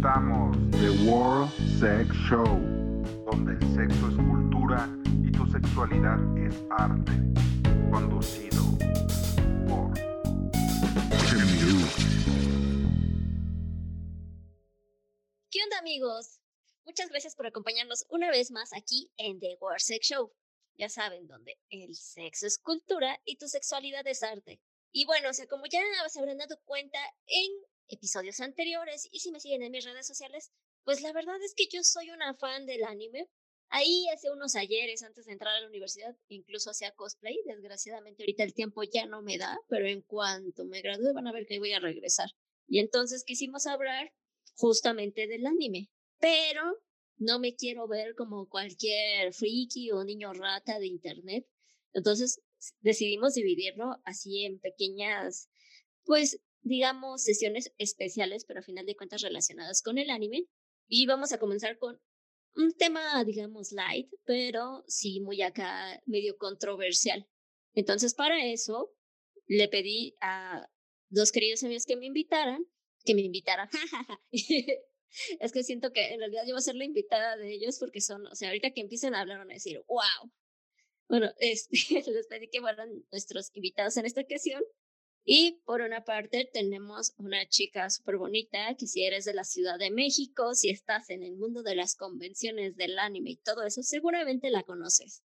presentamos The World Sex Show, donde el sexo es cultura y tu sexualidad es arte. Conducido por. ¿Qué onda amigos? Muchas gracias por acompañarnos una vez más aquí en The World Sex Show. Ya saben, donde el sexo es cultura y tu sexualidad es arte. Y bueno, o sea, como ya se habrán dado cuenta en episodios anteriores y si me siguen en mis redes sociales, pues la verdad es que yo soy una fan del anime. Ahí hace unos ayeres antes de entrar a la universidad, incluso hacía cosplay. Desgraciadamente ahorita el tiempo ya no me da, pero en cuanto me gradúe van a ver que voy a regresar. Y entonces quisimos hablar justamente del anime. Pero no me quiero ver como cualquier friki o niño rata de internet. Entonces decidimos dividirlo así en pequeñas, pues digamos, sesiones especiales, pero a final de cuentas relacionadas con el anime. Y vamos a comenzar con un tema, digamos, light, pero sí muy acá, medio controversial. Entonces, para eso, le pedí a dos queridos amigos que me invitaran, que me invitaran. es que siento que en realidad yo voy a ser la invitada de ellos porque son, o sea, ahorita que empiecen a hablar van a decir, wow. Bueno, este, les pedí que fueran nuestros invitados en esta ocasión y por una parte tenemos una chica súper bonita que si eres de la Ciudad de México, si estás en el mundo de las convenciones del anime y todo eso, seguramente la conoces.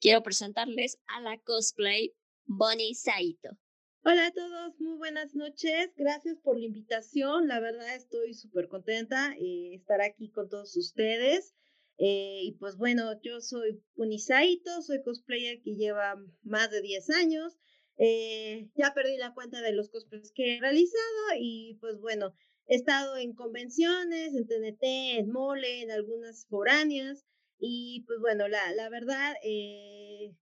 Quiero presentarles a la cosplay Bonnie Saito. Hola a todos, muy buenas noches. Gracias por la invitación. La verdad estoy súper contenta de estar aquí con todos ustedes. Eh, y pues bueno, yo soy Bonnie Saito, soy cosplayer que lleva más de 10 años. Eh, ya perdí la cuenta de los cosplays que he realizado y pues bueno, he estado en convenciones, en TNT, en Mole, en algunas foráneas y pues bueno, la, la verdad, eh,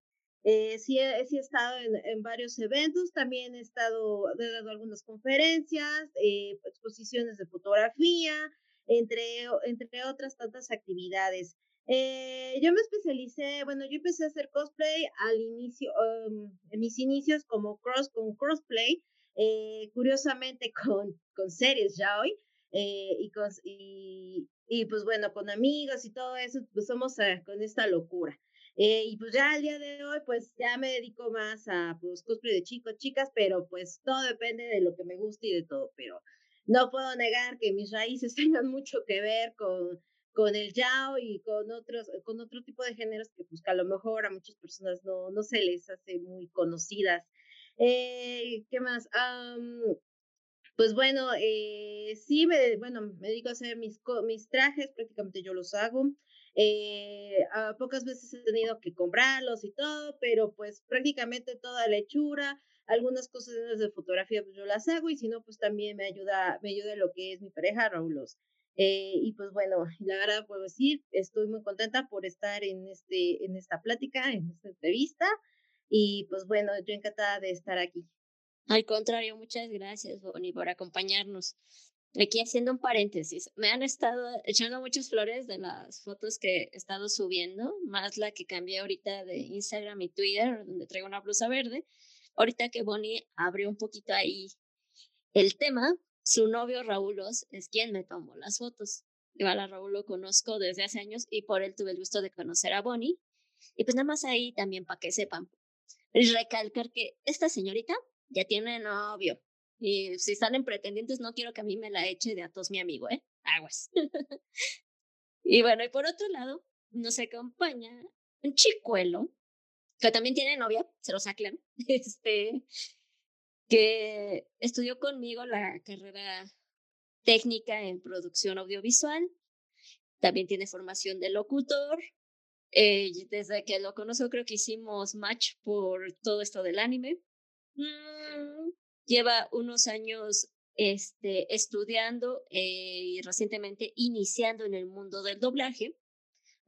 eh, sí, he, sí he estado en, en, varios eventos, también he estado, he dado algunas conferencias, eh, exposiciones de fotografía, entre, entre otras tantas actividades. Eh, yo me especialicé, bueno, yo empecé a hacer cosplay al inicio, um, en mis inicios como cross, con crossplay, eh, curiosamente con, con series ya hoy, eh, y, con, y, y, pues bueno, con amigos y todo eso, pues somos con esta locura. y pues ya al día de hoy, pues ya me dedico más a pues cosplay de chicos, chicas, pero pues todo depende de lo que me guste y de todo, pero no puedo negar que mis raíces tengan mucho que ver con con el yao y con otros, con otro tipo de géneros que pues a lo mejor a muchas personas no, no se les hace muy conocidas. Eh, ¿Qué más? pues bueno, eh, sí, me, bueno, me dedico a hacer mis, mis trajes, prácticamente yo los hago. Eh, a pocas veces he tenido que comprarlos y todo, pero pues prácticamente toda la hechura, algunas cosas de fotografía pues yo las hago y si no pues también me ayuda, me ayuda lo que es mi pareja Raúl eh, y pues bueno, la verdad puedo decir, estoy muy contenta por estar en, este, en esta plática, en esta entrevista. Y pues bueno, yo encantada de estar aquí. Al contrario, muchas gracias, Bonnie, por acompañarnos. Aquí haciendo un paréntesis, me han estado echando muchas flores de las fotos que he estado subiendo, más la que cambié ahorita de Instagram y Twitter, donde traigo una blusa verde. Ahorita que Bonnie abrió un poquito ahí el tema, su novio Raúl es quien me tomó las fotos. Igual a Raúl lo conozco desde hace años y por él tuve el gusto de conocer a Bonnie. Y pues nada más ahí también para que sepan. Y recalcar que esta señorita ya tiene novio. Y si salen pretendientes, no quiero que a mí me la eche de a todos mi amigo, ¿eh? Aguas. y bueno, y por otro lado, nos acompaña un chicuelo que también tiene novia, se los aclaro. Este, que estudió conmigo la carrera técnica en producción audiovisual. También tiene formación de locutor. Eh, desde que lo conozco creo que hicimos match por todo esto del anime. Mm, lleva unos años este, estudiando eh, y recientemente iniciando en el mundo del doblaje.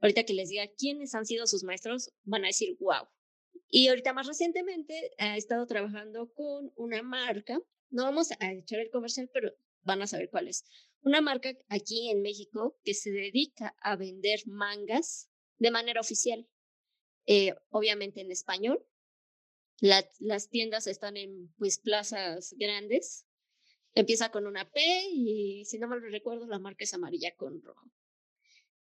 Ahorita que les diga quiénes han sido sus maestros, van a decir, wow, y ahorita más recientemente ha estado trabajando con una marca, no vamos a echar el comercial, pero van a saber cuál es. Una marca aquí en México que se dedica a vender mangas de manera oficial, eh, obviamente en español. las tiendas están en pues plazas grandes. Empieza con una P y si no mal recuerdo, la marca es amarilla con rojo.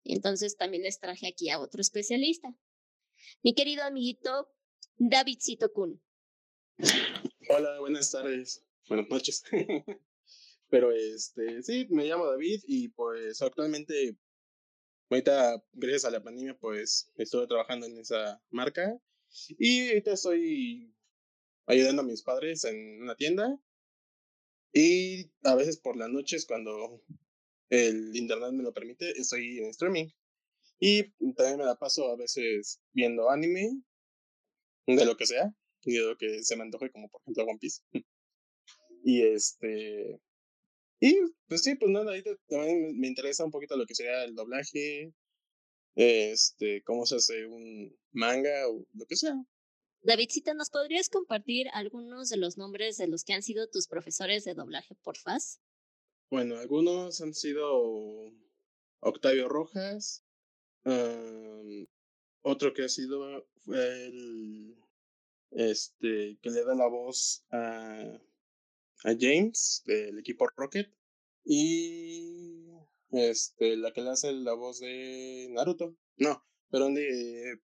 Entonces también les traje aquí a otro especialista. Mi querido amiguito Davidcito Kun. Hola, buenas tardes. Buenas noches. Pero este, sí, me llamo David y pues actualmente, ahorita, gracias a la pandemia, pues estuve trabajando en esa marca y ahorita estoy ayudando a mis padres en una tienda y a veces por las noches cuando el internet me lo permite, estoy en streaming. Y también me la paso a veces viendo anime, de lo que sea, y de lo que se me antoje, como por ejemplo One Piece. y este. Y pues sí, pues nada, ahí también me interesa un poquito lo que sería el doblaje, este, cómo se hace un manga o lo que sea. Davidcita, ¿nos podrías compartir algunos de los nombres de los que han sido tus profesores de doblaje, por faz? Bueno, algunos han sido Octavio Rojas, otro que ha sido fue el este que le da la voz a, a James del equipo Rocket y este la que le hace la voz de Naruto. No, pero de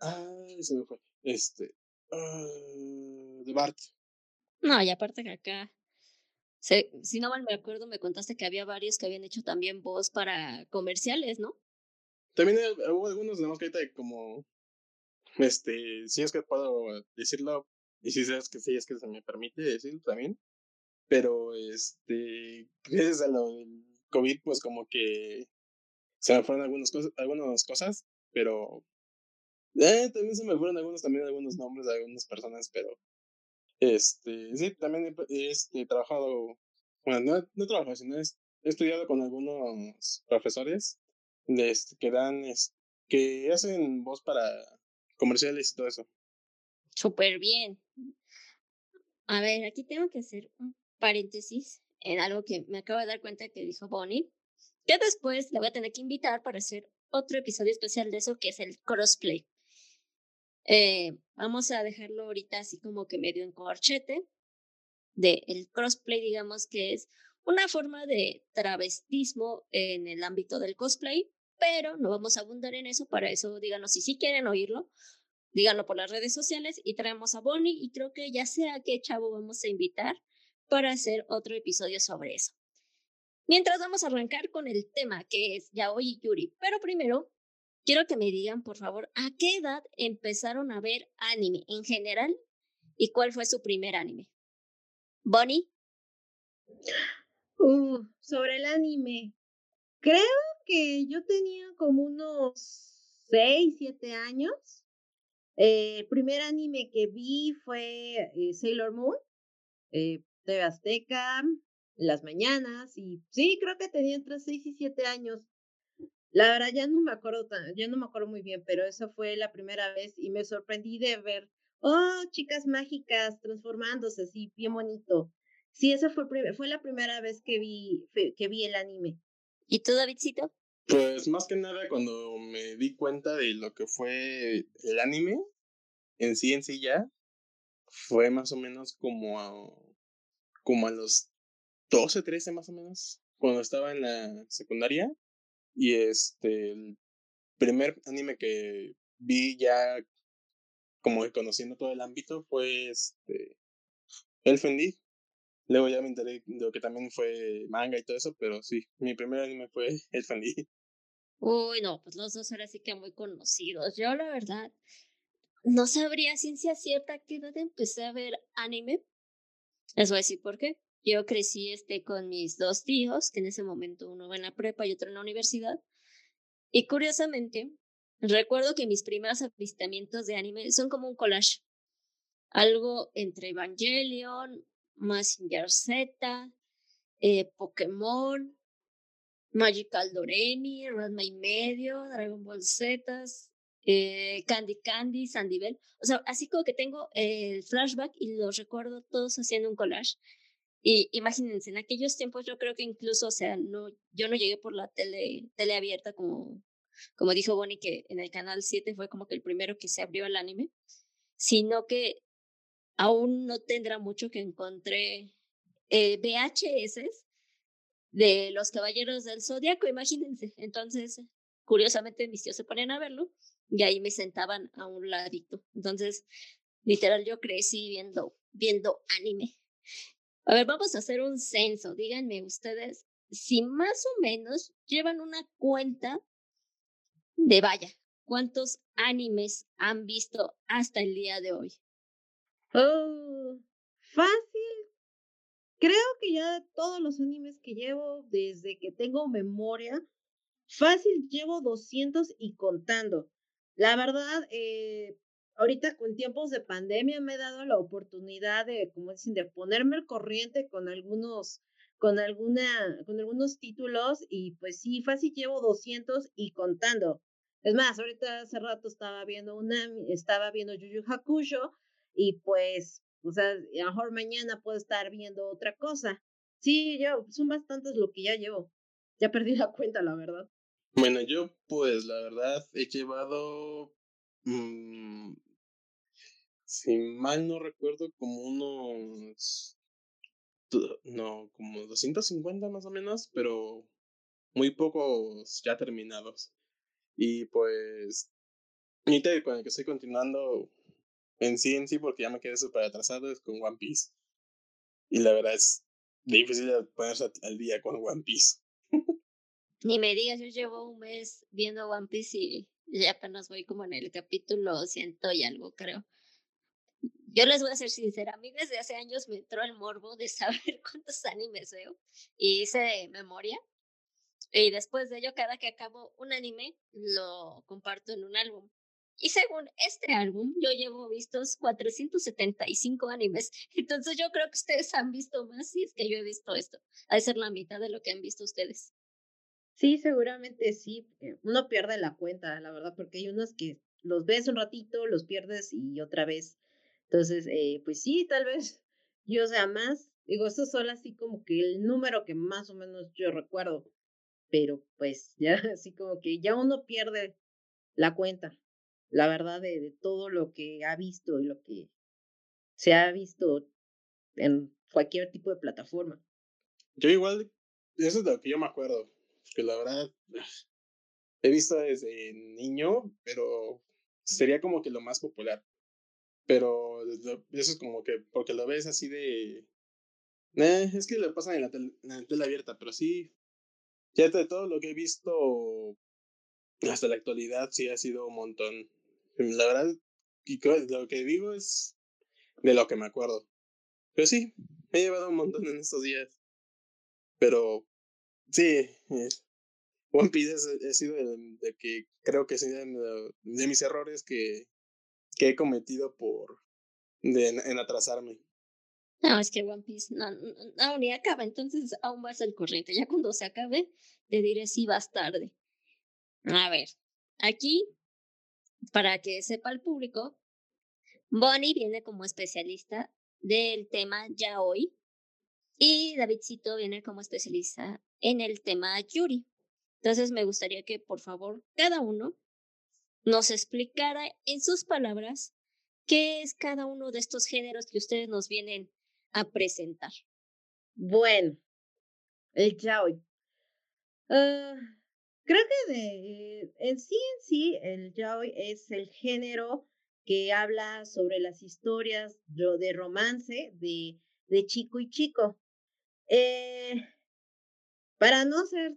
ay, se me fue. Este ah, de Bart. No, y aparte que acá si no mal me acuerdo, me contaste que había varios que habían hecho también voz para comerciales, ¿no? También hubo algunos, de que ahorita como, este, si es que puedo decirlo, y si es que sí es que se me permite decirlo también, pero este, gracias a lo del COVID, pues como que se me fueron algunas cosas, algunas cosas, pero eh, también se me fueron algunos, también algunos nombres de algunas personas, pero este, sí, también he este, trabajado, bueno, no, no he trabajado, sino he, estudiado con algunos profesores este, que dan, que hacen voz para comerciales y todo eso. Súper bien. A ver, aquí tengo que hacer un paréntesis en algo que me acabo de dar cuenta que dijo Bonnie, que después le voy a tener que invitar para hacer otro episodio especial de eso, que es el crossplay. Eh, vamos a dejarlo ahorita así como que medio en corchete de el crossplay, digamos que es una forma de travestismo en el ámbito del cosplay, pero no vamos a abundar en eso, para eso díganos si sí quieren oírlo, díganlo por las redes sociales y traemos a Bonnie y creo que ya sea qué chavo vamos a invitar para hacer otro episodio sobre eso. Mientras vamos a arrancar con el tema que es Yaoi Yuri, pero primero quiero que me digan, por favor, ¿a qué edad empezaron a ver anime en general y cuál fue su primer anime? Bonnie. Sobre el anime. Creo que yo tenía como unos 6, 7 años. El primer anime que vi fue eh, Sailor Moon, eh, Azteca, las mañanas, y sí, creo que tenía entre 6 y 7 años. La verdad ya no me acuerdo tan, ya no me acuerdo muy bien, pero esa fue la primera vez y me sorprendí de ver, oh, chicas mágicas transformándose así, bien bonito. Sí, esa fue, fue la primera vez que vi, que vi el anime. ¿Y tú, Davidcito? Pues más que nada cuando me di cuenta de lo que fue el anime, en sí en sí ya, fue más o menos como a, como a los 12, 13 más o menos, cuando estaba en la secundaria y este, el primer anime que vi ya como que conociendo todo el ámbito fue este, El Fendi. Luego ya me enteré de lo que también fue manga y todo eso, pero sí, mi primer anime fue El Fendi. Uy, no, pues los dos ahora sí que muy conocidos. Yo la verdad no sabría ciencia cierta qué edad empecé a ver anime. Les voy a decir por qué. Yo crecí este, con mis dos tíos, que en ese momento uno va en la prepa y otro en la universidad. Y curiosamente, recuerdo que mis primeros avistamientos de anime son como un collage. Algo entre Evangelion, Mazinger Z, eh, Pokémon, Magical Doremi, Ranma medio, Dragon Ball Z, eh, Candy Candy, Sandy Bell. O sea, así como que tengo el flashback y los recuerdo todos haciendo un collage. Y imagínense, en aquellos tiempos yo creo que incluso, o sea, no, yo no llegué por la tele, tele abierta como, como dijo Bonnie, que en el canal 7 fue como que el primero que se abrió el anime, sino que aún no tendrá mucho que encontré eh, VHS de los Caballeros del Zodiaco, imagínense. Entonces, curiosamente mis tíos se ponían a verlo y ahí me sentaban a un ladito. Entonces, literal, yo crecí viendo, viendo anime. A ver, vamos a hacer un censo. Díganme ustedes si más o menos llevan una cuenta de vaya, ¿cuántos animes han visto hasta el día de hoy? Oh, fácil. Creo que ya todos los animes que llevo desde que tengo memoria, fácil llevo 200 y contando. La verdad, eh, ahorita con tiempos de pandemia me he dado la oportunidad de, como dicen, de ponerme al corriente con algunos, con alguna, con algunos títulos y pues sí, fácil llevo 200 y contando. Es más, ahorita hace rato estaba viendo una, estaba viendo Yu Yu Hakusho y pues, o sea, a lo mejor mañana puedo estar viendo otra cosa. Sí, yo, son bastantes lo que ya llevo. Ya perdí la cuenta, la verdad. Bueno, yo pues la verdad he llevado, mmm, si mal no recuerdo, como unos, no, como 250 más o menos, pero muy pocos ya terminados. Y pues, ahorita con el que estoy continuando en sí, en sí, porque ya me quedé súper atrasado, es con One Piece. Y la verdad es difícil ponerse al día con One Piece. Ni me digas, yo llevo un mes viendo One Piece y ya apenas voy como en el capítulo ciento y algo, creo. Yo les voy a ser sincera, a mí desde hace años me entró el morbo de saber cuántos animes veo y hice memoria. Y después de ello, cada que acabo un anime, lo comparto en un álbum. Y según este álbum, yo llevo vistos 475 animes. Entonces yo creo que ustedes han visto más si es que yo he visto esto. Ha de ser la mitad de lo que han visto ustedes. Sí, seguramente sí. Uno pierde la cuenta, la verdad, porque hay unos que los ves un ratito, los pierdes y otra vez. Entonces, eh, pues sí, tal vez yo sea más. Digo, esto es solo así como que el número que más o menos yo recuerdo. Pero pues ya así como que ya uno pierde la cuenta, la verdad, de, todo lo que ha visto y lo que se ha visto en cualquier tipo de plataforma. Yo igual, eso es de lo que yo me acuerdo que la verdad he visto desde niño, pero sería como que lo más popular. Pero eso es como que, porque lo ves así de... Eh, es que lo pasan en la, tele, abierta, pero sí, ya de todo lo que he visto hasta la actualidad, sí ha sido un montón. La verdad, lo que digo es de lo que me acuerdo. Pero sí, he llevado un montón en estos días. Pero sí, One Piece ha sido de, que creo que es de, de mis errores que, que he cometido por de, en atrasarme. No, es que One Piece no, no, ni acaba, entonces aún vas al corriente. Ya cuando se acabe, te diré si vas tarde. A ver, aquí, para que sepa el público, Bonnie viene como especialista del tema ya hoy y Davidcito viene como especialista en el tema Yuri. Entonces me gustaría que por favor cada uno nos explicara en sus palabras qué es cada uno de estos géneros que ustedes nos vienen a presentar. Bueno, el yaoi. Ah, creo que de, en sí en sí el yaoi es el género que habla sobre las historias de romance de, de chico y chico. Eh, para no ser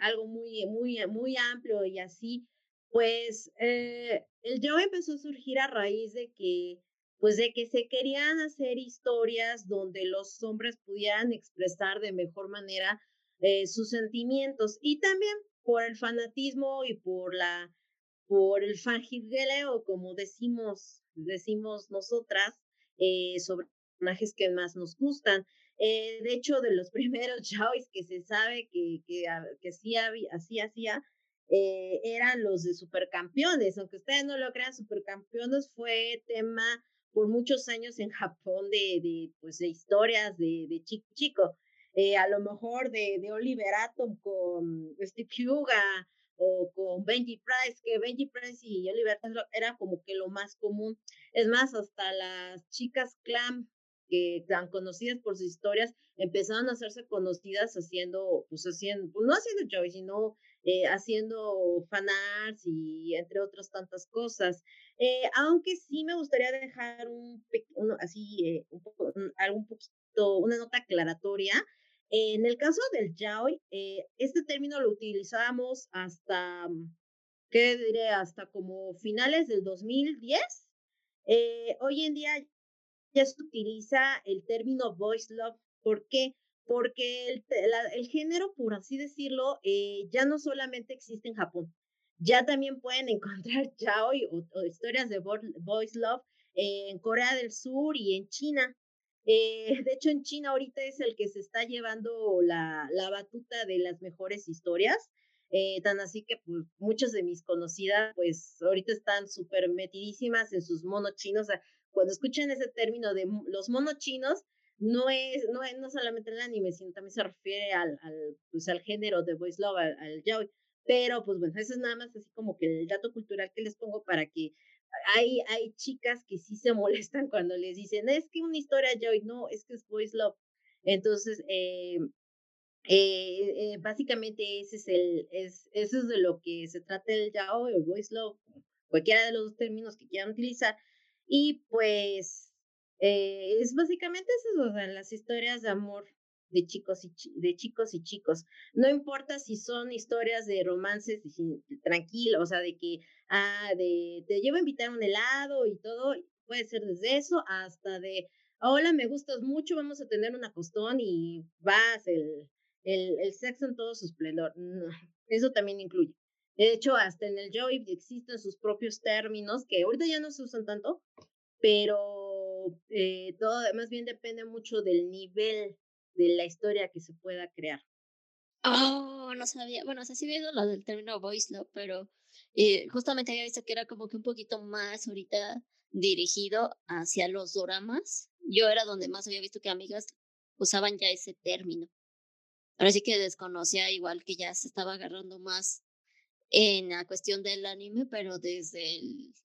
algo muy, muy, muy amplio y así, pues eh, el yo empezó a surgir a raíz de que, pues de que se querían hacer historias donde los hombres pudieran expresar de mejor manera eh, sus sentimientos y también por el fanatismo y por la, por el fangirleo, como decimos, decimos nosotras, eh, sobre personajes que más nos gustan. Eh, de hecho, de los primeros yaois que se sabe que, que, que sí así hacía, eh, eran los de supercampeones. Aunque ustedes no lo crean, supercampeones fue tema por muchos años en Japón de, de, pues, de historias de, de chico chico. Eh, a lo mejor de, de Oliver Atom con Steve Huga o con Benji Price, que Benji Price y Oliver Atom era como que lo más común. Es más, hasta las chicas clam que tan conocidas por sus historias empezaron a hacerse conocidas haciendo, pues haciendo, pues no haciendo yaoi, sino eh, haciendo fanarts y entre otras tantas cosas. Eh, aunque sí me gustaría dejar un, así, eh, un poco, algún poquito, una nota aclaratoria. En el caso del yaoi, este término lo utilizábamos hasta, ¿qué diré? Hasta como finales del 2010. hoy en día ya se utiliza el término voice love. ¿Por qué? Porque el, el género, por así decirlo, eh, ya no solamente existe en Japón, ya también pueden encontrar yaoi o, o historias de voice love en Corea del Sur y en China. Eh, de hecho, en China ahorita es el que se está llevando la, la batuta de las mejores historias. Eh, tan así que pues, muchas de mis conocidas, pues ahorita están súper metidísimas en sus monos chinos. O sea, cuando escuchan ese término de los monos chinos, no es, no es no solamente el anime, sino también se refiere al, al, pues, al género de voice love, al, al yaoi. Pero, pues bueno, eso es nada más así como que el dato cultural que les pongo para que hay, hay chicas que sí se molestan cuando les dicen, es que una historia yaoi, no, es que es voice love. Entonces, eh, eh, eh, básicamente ese es el, es, eso es de lo que se trata el yaoi o el voice love, cualquiera de los términos que quieran utilizar. Y pues eh, es básicamente eso, o sea, las historias de amor de chicos y de chicos y chicos. No importa si son historias de romances tranquilos, o sea, de que ah, de te llevo a invitar a un helado y todo, puede ser desde eso hasta de hola, me gustas mucho, vamos a tener una costón y vas el, el, el sexo en todo su esplendor. eso también incluye. De hecho, hasta en el Joy existen sus propios términos que ahorita ya no se usan tanto, pero eh, todo más bien depende mucho del nivel de la historia que se pueda crear. Oh, no sabía. Bueno, o sea, sí había lo del término voice love, pero eh, justamente había visto que era como que un poquito más ahorita dirigido hacia los doramas. Yo era donde más había visto que amigas usaban ya ese término. Ahora sí que desconocía igual que ya se estaba agarrando más en la cuestión del anime, pero desde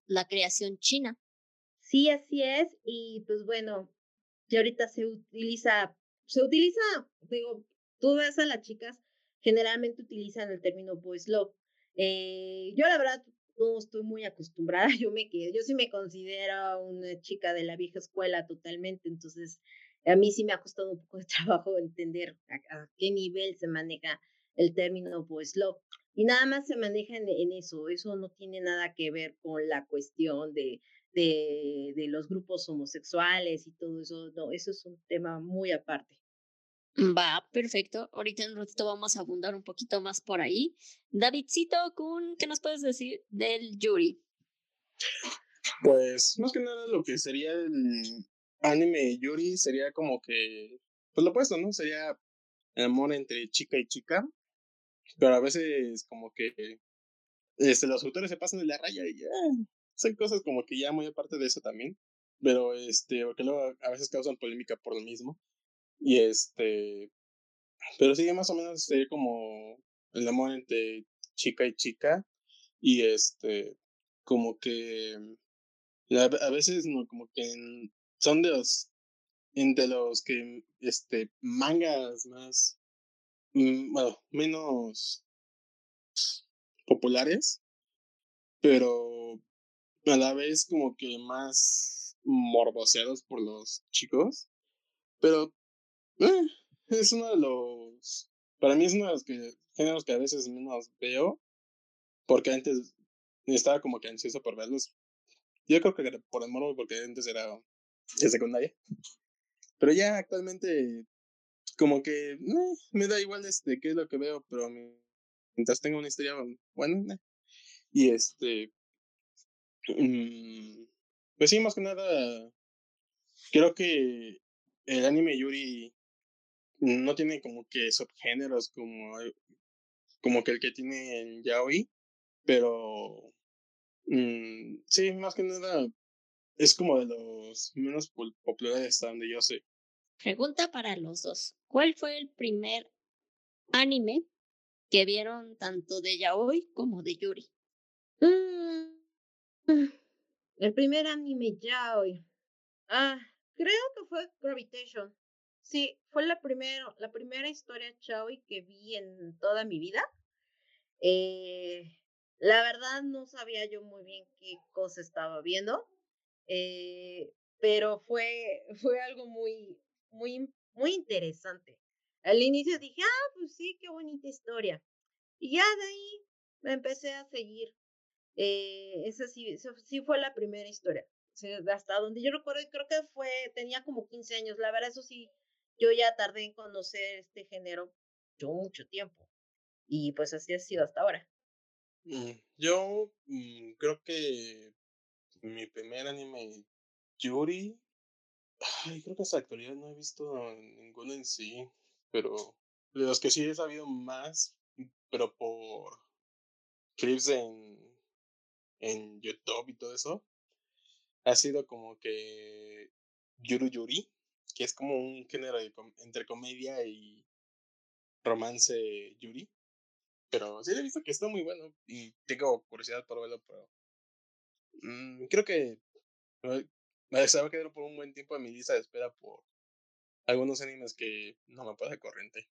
la creación china. Sí, así es. Y pues bueno, ya ahorita se utiliza, se utiliza, digo, tú ves a las chicas, generalmente utilizan el término boys love. Eh, yo la verdad no estoy muy acostumbrada, yo me quedo, yo sí me considero una chica de la vieja escuela totalmente, entonces a mí sí me ha costado un poco de trabajo entender a, qué nivel se maneja el término boys love. Y nada más se maneja en, eso, eso no tiene nada que ver con la cuestión de, de, de, los grupos homosexuales y todo eso, no, eso es un tema muy aparte. Va, perfecto. Ahorita en un ratito vamos a abundar un poquito más por ahí. Davidcito, ¿qué nos puedes decir del Yuri? Pues más que nada lo que sería el anime Yuri sería como que, pues lo opuesto, ¿no? Sería el amor entre chica y chica, pero a veces como que este, los autores se pasan de la raya y ya, son cosas como que ya muy aparte de eso también, pero este, porque luego a veces causan polémica por lo mismo, y este, pero sí, más o menos sería como el amor entre chica y chica, y este, como que a veces no, como que son de los, de los que, este, mangas más Mm, bueno, menos populares, pero a la vez como que más morboseados por los chicos. Pero eh, es uno de los, para mí es uno de los que, géneros que a veces menos veo, porque antes estaba como que ansioso por verlos. Yo creo que por el morbo, porque antes era de secundaria. Pero ya actualmente como que eh, me da igual este qué es lo que veo, pero mientras tenga una historia buena. Y este. Mm, pues sí, más que nada. Creo que el anime Yuri no tiene como que subgéneros como, como que el que tiene en Yaoi, pero mm, sí, más que nada es como de los menos populares donde yo sé. Pregunta para los dos. ¿Cuál fue el primer anime que vieron tanto de Yaoi como de Yuri? El primer anime Yaoi. Ah, Creo que fue Gravitation. Sí, fue la, primero, la primera historia Chaui que vi en toda mi vida. Eh, la verdad no sabía yo muy bien qué cosa estaba viendo, eh, pero fue, fue algo muy, muy, muy interesante. Al inicio dije, ah, pues sí, qué bonita historia. Y ya de ahí me empecé a seguir. Eh, esa sí, sí fue la primera historia. hasta donde yo recuerdo, creo que fue, tenía como 15 años. La verdad, eso sí, yo ya tardé en conocer este género yo mucho tiempo. Y pues así ha sido hasta ahora. Mm, yo mm, creo que mi primer anime, Yuri, ay, creo que hasta actualidad no he visto ninguno en sí, pero de los que sí he sabido más, pero por clips en, en YouTube y todo eso, ha sido como que Yuru Yuri, que es como un género entre comedia y romance Yuri. Pero sí he visto que está muy bueno y tengo curiosidad por verlo, pero mm, creo que me se va a quedar por un buen tiempo en mi lista de espera por algunos animes que no me pasa corriente.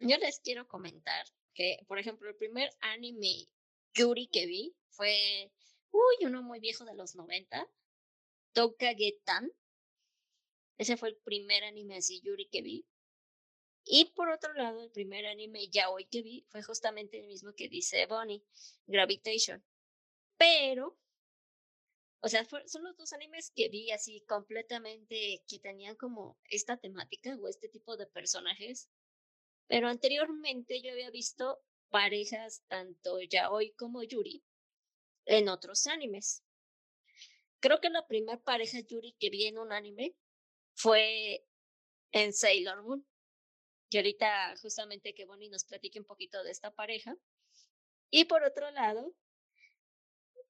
Yo les quiero comentar que, por ejemplo, el primer anime Yuri que vi fue, uy, uno muy viejo de los 90, Tokagetan. Ese fue el primer anime así Yuri que vi. Y por otro lado, el primer anime ya hoy que vi fue justamente el mismo que dice Bonnie, Gravitation. Pero, o sea, son los dos animes que vi así completamente que tenían como esta temática o este tipo de personajes. Pero anteriormente yo había visto parejas tanto yaoi como yuri en otros animes. Creo que la primera pareja yuri que vi en un anime fue en Sailor Moon que ahorita justamente que Bonnie nos platique un poquito de esta pareja. Y por otro lado,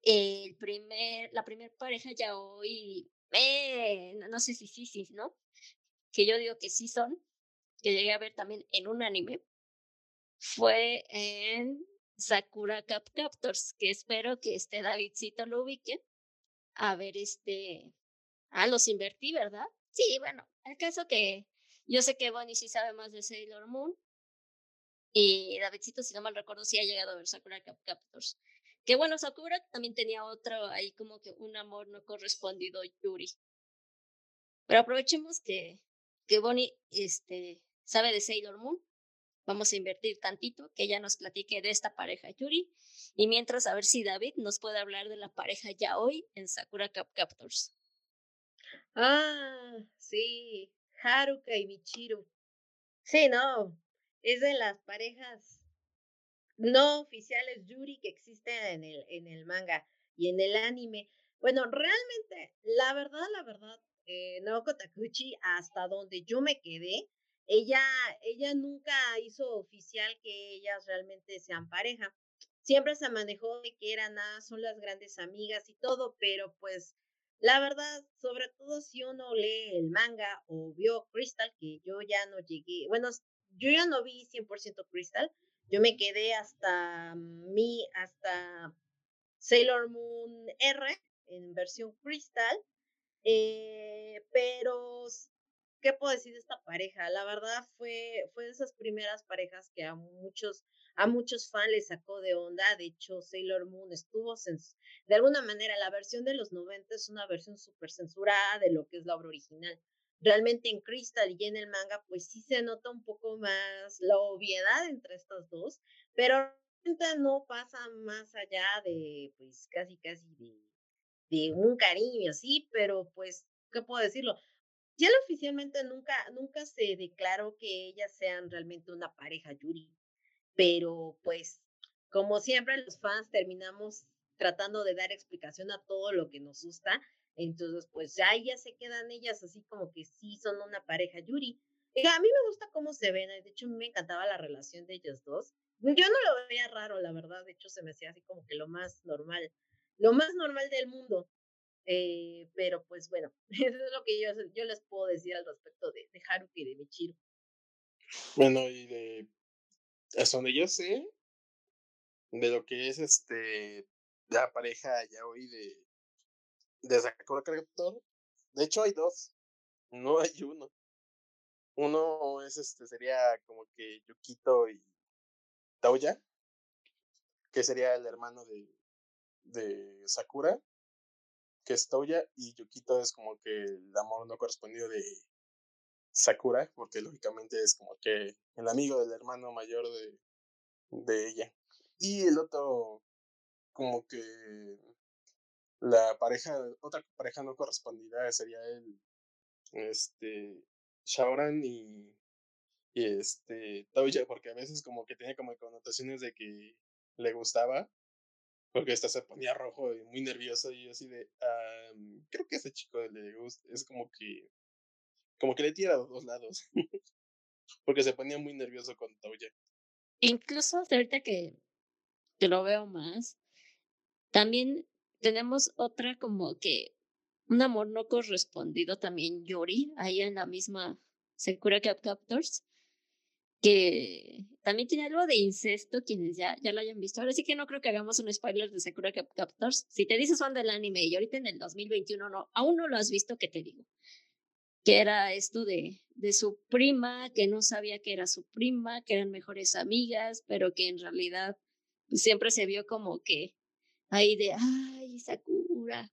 el primer, la primera pareja ya hoy, eh, no sé si sí, sí, ¿no? Que yo digo que sí son, que llegué a ver también en un anime, fue en Sakura Cap Captors, que espero que este Davidcito lo ubique. A ver, este, ah, los invertí, ¿verdad? Sí, bueno, el caso que yo sé que Bonnie sí sabe más de Sailor Moon. Y Davidcito, si no mal recuerdo, sí ha llegado a ver Sakura Captors. Que bueno, Sakura también tenía otro ahí como que un amor no correspondido Yuri. Pero aprovechemos que, que Bonnie este, sabe de Sailor Moon. Vamos a invertir tantito, que ella nos platique de esta pareja Yuri. Y mientras, a ver si David nos puede hablar de la pareja ya hoy en Sakura Cap Captors. Ah, sí. Haruka y Michiru. Sí, no, es de las parejas no oficiales Yuri que existen en el, en el manga y en el anime. Bueno, realmente, la verdad, la verdad, eh, Naoko Takuchi, hasta donde yo me quedé, ella, ella nunca hizo oficial que ellas realmente sean pareja. Siempre se manejó de que eran nada, son las grandes amigas y todo, pero pues la verdad, sobre todo si uno lee el manga o vio Crystal, que yo ya no llegué, bueno, yo ya no vi 100% Crystal, yo me quedé hasta mi, hasta Sailor Moon R en versión Crystal, eh, pero ¿qué puedo decir de esta pareja? La verdad fue, fue de esas primeras parejas que a muchos a muchos fans les sacó de onda. De hecho, Sailor Moon estuvo, de alguna manera, la versión de los 90 es una versión súper censurada de lo que es la obra original. Realmente en Crystal y en el manga, pues sí se nota un poco más la obviedad entre estas dos, pero no pasa más allá de, pues casi, casi de, de un cariño, sí, pero pues, ¿qué puedo decirlo? Ya oficialmente nunca, nunca se declaró que ellas sean realmente una pareja Yuri pero pues como siempre los fans terminamos tratando de dar explicación a todo lo que nos gusta, entonces pues ya ya se quedan ellas así como que sí son una pareja Yuri. a mí me gusta cómo se ven, de hecho me encantaba la relación de ellos dos. Yo no lo veía raro, la verdad, de hecho se me hacía así como que lo más normal, lo más normal del mundo. Eh, pero pues bueno, eso es lo que yo, yo les puedo decir al respecto de, Haruki y de Michiru. Bueno, y de hasta donde yo sé, de lo que es este la pareja ya hoy de, de Sakura Captor, de hecho hay dos. No hay uno. Uno es este, sería como que Yukito y Taoya, que sería el hermano de, de Sakura, que es Toya, y Yukito es como que el amor no correspondido de Sakura, porque lógicamente es como que el amigo del hermano mayor de, de ella. Y el otro, como que la pareja, otra pareja no correspondida sería el, este, Shaoran y, y este, Toya, porque a veces como que tenía como connotaciones de que le gustaba, porque esta se ponía rojo y muy nervioso y así de, creo que a ese chico le gusta, es como que, como que le tira a dos lados, porque se ponía muy nervioso con Toya. Incluso ahorita que, lo veo más, también tenemos otra como que un amor no correspondido también Yori, ahí en la misma Sakura Cap Captors, que también tiene algo de incesto, quienes ya, ya lo hayan visto. Ahora sí que no creo que hagamos un spoiler de Sakura Cap Captors. Si te dices fan del anime y ahorita en el 2021 no, aún no lo has visto, ¿qué te digo? Que era esto de, de su prima, que no sabía que era su prima, que eran mejores amigas, pero que en realidad pues, siempre se vio como que ahí de, ay, Sakura.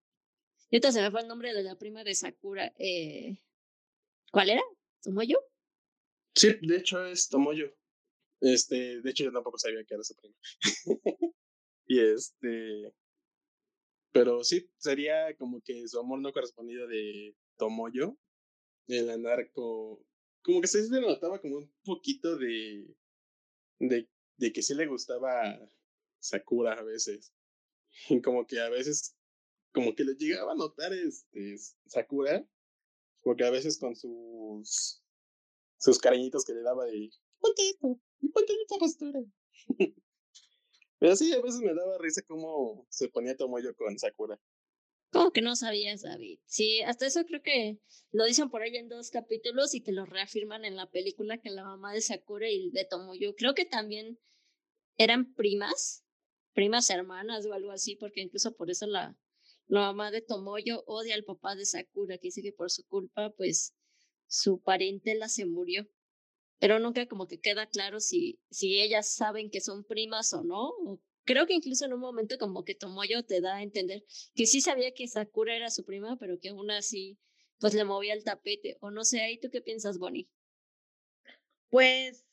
Y ahorita se me fue el nombre de la prima de Sakura. Eh, ¿Cuál era? ¿Tomoyo? Sí, de hecho es Tomoyo. Este, de hecho yo tampoco sabía que era su prima. y este, pero sí, sería como que su amor no correspondido de Tomoyo, el andar con, como que se notaba como un poquito de, de, de que sí le gustaba Sakura a veces. Y como que a veces, como que le llegaba a notar este Sakura, porque a veces con sus sus cariñitos que le daba de esto, ponte esta postura. Pero sí, a veces me daba risa cómo se ponía Tomoyo con Sakura. ¿Cómo que no sabías, David? Sí, hasta eso creo que lo dicen por ahí en dos capítulos y te lo reafirman en la película que la mamá de Sakura y de Tomoyo creo que también eran primas, primas hermanas o algo así, porque incluso por eso la, la mamá de Tomoyo odia al papá de Sakura, que dice que por su culpa, pues su parentela se murió. Pero nunca como que queda claro si, si ellas saben que son primas o no. creo que incluso en un momento como que Tomoyo te da a entender que sí sabía que Sakura era su prima, pero que aún así pues le movía el tapete. O no sé, ahí tú qué piensas, Bonnie. Pues,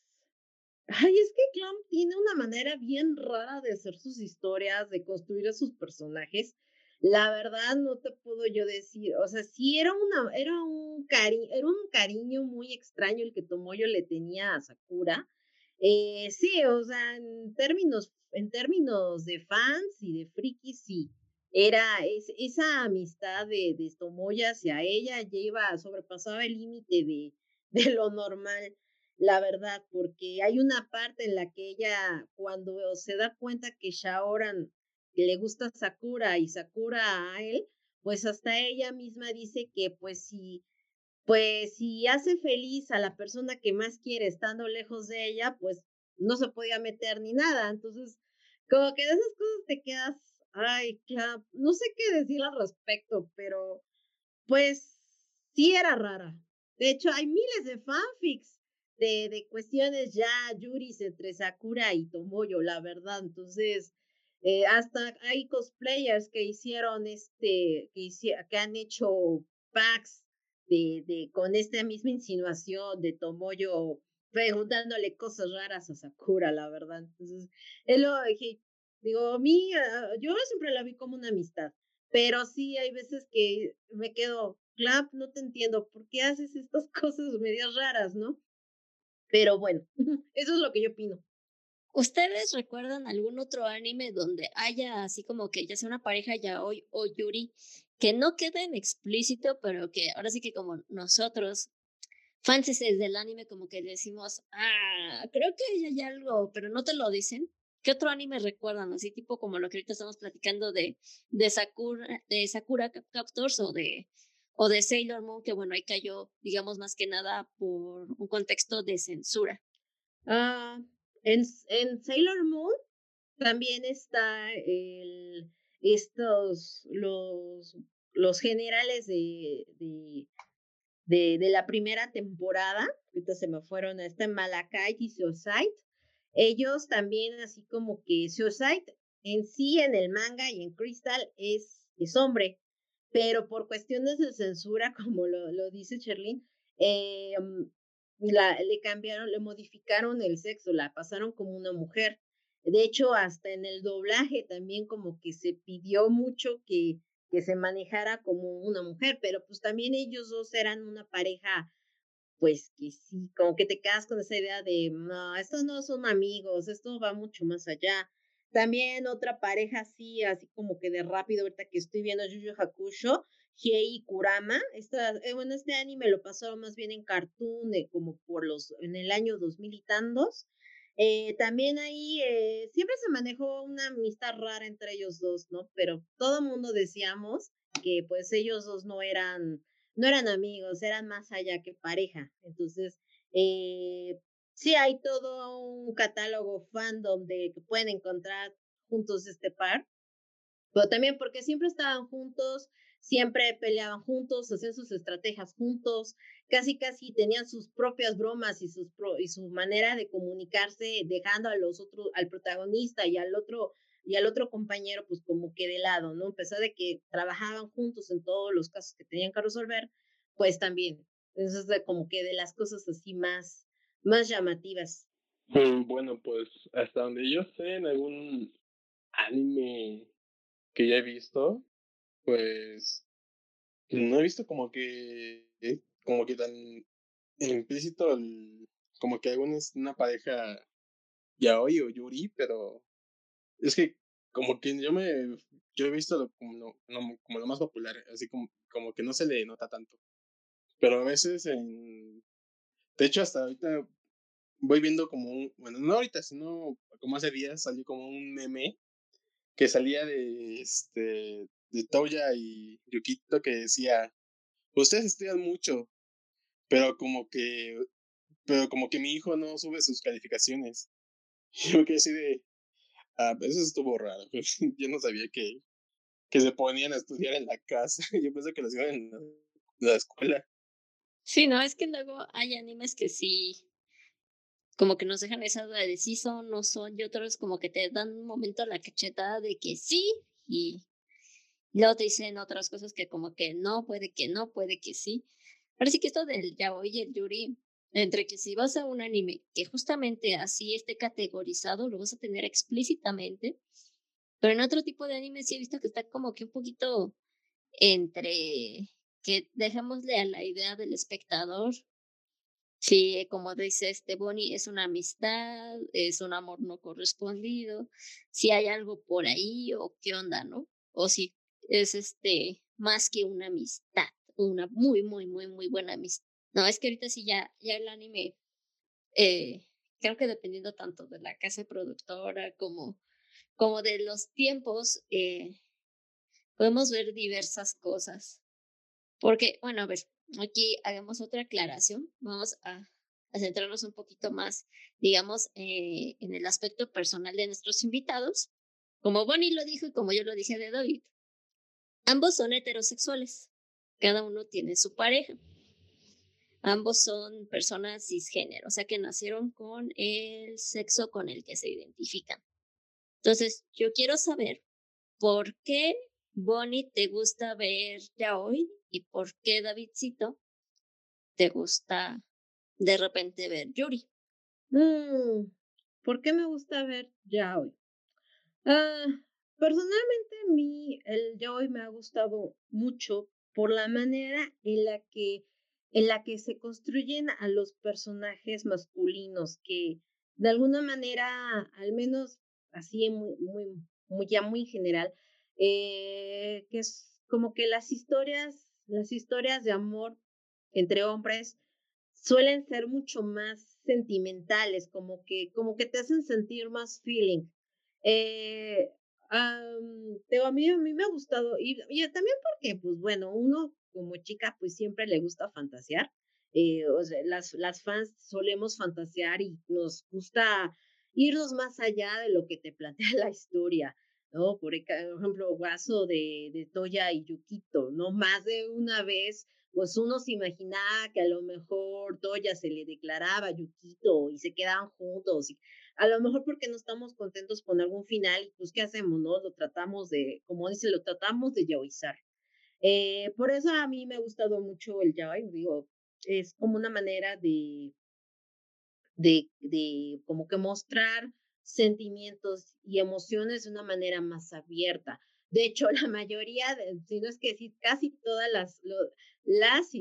ay, es que Clam tiene una manera bien rara de hacer sus historias, de construir a sus personajes la verdad no te puedo yo decir, o sea, sí era una, era un cari era un cariño muy extraño el que Tomoyo le tenía a Sakura. Eh, sí, o sea, en términos, en términos de fans y de frikis, sí. Era esa amistad de, de Tomoyo hacia ella, iba, sobrepasaba el límite de, de lo normal la verdad, porque hay una parte en la que ella, cuando se da cuenta que Shaoran le gusta Sakura y Sakura a él, pues hasta ella misma dice que pues si pues si hace feliz a la persona que más quiere estando lejos de ella, pues no se podía meter ni nada. Entonces, como que de esas cosas te quedas, ay, claro, no sé qué decir al respecto, pero pues sí era rara. De hecho, hay miles de fanfics de, de cuestiones ya yuris entre Sakura y Tomoyo, la verdad. Entonces, eh, hasta hay cosplayers que hicieron este, que, que han hecho packs de, de, con esta misma insinuación de Tomoyo preguntándole cosas raras a Sakura, la verdad. Entonces, él lo dije, digo, a mí, ah, yo siempre la vi como una amistad, pero sí hay veces que me quedo, Clap, no te entiendo, ¿por qué haces estas cosas medias raras, no? Pero bueno, eso es lo que yo opino. ¿Ustedes recuerdan algún otro anime donde haya así como que ya sea una pareja ya hoy o Yuri que no quede en explícito, pero que ahora sí que como nosotros, fans del anime, como que decimos, ah, creo que hay algo, pero no te lo dicen? ¿Qué otro anime recuerdan? Así tipo como lo que ahorita estamos platicando de, de Sakura, de Sakura Captors o de, o de Sailor Moon, que bueno, ahí cayó, digamos, más que nada por un contexto de censura. Ah, en, en Sailor Moon también está estos, los, los generales de, de, la primera temporada, ahorita se me fueron, está Malakai y Suicide, ellos también así como que Suicide en sí en el manga y en Crystal es, es hombre, pero por cuestiones de censura, como lo, lo dice Cherlin, eh, la, le cambiaron, le modificaron el sexo, la pasaron como una mujer. De hecho, hasta en el doblaje también como que se pidió mucho que, que se manejara como una mujer, pero pues también ellos dos eran una pareja, pues que sí, como que te quedas con esa idea de, no, estos no son amigos, esto va mucho más allá. También otra pareja así, así como que de rápido, ahorita que estoy viendo Yu Yu Hakusho, Hei Kurama. Esta, eh, bueno, este anime lo pasaron más bien en Cartoon, eh, como por los, en el año 2000 y tantos. Eh, también ahí eh, siempre se manejó una amistad rara entre ellos dos, ¿no? Pero todo el mundo decíamos que pues ellos dos no eran, no eran amigos, eran más allá que pareja. Entonces, sí hay todo un catálogo fandom de que pueden encontrar juntos este par, pero también porque siempre estaban juntos, siempre peleaban juntos, hacían sus estrategias juntos, casi casi tenían sus propias bromas y, sus y su manera de comunicarse, dejando a los otros, al protagonista y al otro y al otro compañero pues como que de lado, ¿no? A pesar de que trabajaban juntos en todos los casos que tenían que resolver, pues también. Eso es de, como que de las cosas así más, más llamativas. Mm, bueno, pues hasta donde yo sé, en algún anime que ya he visto, pues no he visto como que como que tan implícito el, como que alguna es una pareja yaoi o yuri, pero es que como que yo me yo he visto lo, como, lo, como lo más popular, así como, como que no se le nota tanto. Pero a veces en de hecho hasta ahorita voy viendo como un, bueno, no ahorita, sino como hace días salió como un meme que salía de este de Toya y Yukito que decía, ustedes estudian mucho, pero como que, pero como que mi hijo no sube sus calificaciones. Yo que así de, ah, eso estuvo raro. Yo no sabía que, que se ponían a estudiar en la casa. Yo pensé que lo hacían en la, escuela. Sí, no, es que luego hay animes que sí, como que nos dejan esa duda de si son, no son, y otros como que te dan un momento la cachetada de que sí, y Luego te dicen otras cosas que como que no, puede que no, puede que sí. Sí que esto del yaoi y el yuri, entre que si vas a un anime que justamente así esté categorizado, lo vas a tener explícitamente, pero en otro tipo de anime sí he visto que está como que un poquito entre que dejémosle a la idea del espectador si, como dice este Bonnie, es una amistad, es un amor no correspondido, si hay algo por ahí o qué onda, ¿no? O si es este más que una amistad, una muy, muy, muy, muy buena amistad. No, es que ahorita sí ya, ya el anime, eh, creo que dependiendo tanto de la casa productora como, como de los tiempos, eh, podemos ver diversas cosas. Porque, bueno, a ver, aquí hagamos otra aclaración. Vamos a, centrarnos un poquito más, digamos, eh, en el aspecto personal de nuestros invitados. Como Bonnie lo dijo y como yo lo dije de David, Ambos son heterosexuales, cada uno tiene su pareja. Ambos son personas cisgénero, o sea que nacieron con el sexo con el que se identifican. Entonces, yo quiero saber por qué Bonnie te gusta ver ya hoy y por qué Davidcito te gusta de repente ver Yuri. Mm, ¿Por qué me gusta ver ya hoy? Ah, Personalmente a mí el de hoy me ha gustado mucho por la manera en la que en la que se construyen a los personajes masculinos que de alguna manera, al menos así muy, muy, muy ya muy general, eh, que es como que las historias, las historias de amor entre hombres suelen ser mucho más sentimentales, como que, como que te hacen sentir más feeling. Eh, a mí, a mí me ha gustado, y, y, también porque, pues bueno, uno como chica, pues siempre le gusta fantasear. Eh, las, las fans solemos fantasear y nos gusta irnos más allá de lo que te plantea la historia. ¿no? Por ejemplo, Guaso de, de Toya y Yukito, ¿no? Más de una vez, pues uno se imaginaba que a lo mejor Toya se le declaraba a Yukito y se quedaban juntos. A lo mejor porque no estamos contentos con algún final, pues ¿qué hacemos, no? Lo tratamos de, como dice, lo tratamos de yaoizar. Eh, por eso a mí me ha gustado mucho el yaoi, digo, es como una manera de, de, de como que mostrar sentimientos y emociones de una manera más abierta. De hecho, la mayoría, si no es que decir, casi todas las, las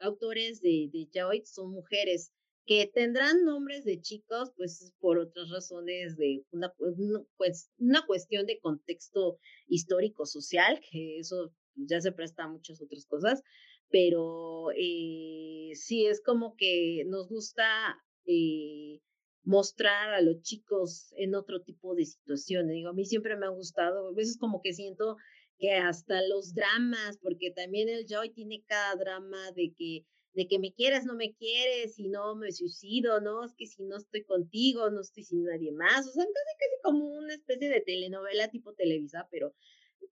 autores de, de yaoi son mujeres que tendrán nombres de chicos, pues por otras razones de una, pues, una cuestión de contexto histórico social, que eso ya se presta a muchas otras cosas, pero eh, sí es como que nos gusta eh, mostrar a los chicos en otro tipo de situaciones. Digo, a mí siempre me ha gustado, a veces como que siento que hasta los dramas, porque también el Joy tiene cada drama de que de que me quieras, no me quieres, si no me suicido, no, es que si no estoy contigo, no estoy sin nadie más, o sea, casi casi como una especie de telenovela tipo Televisa, pero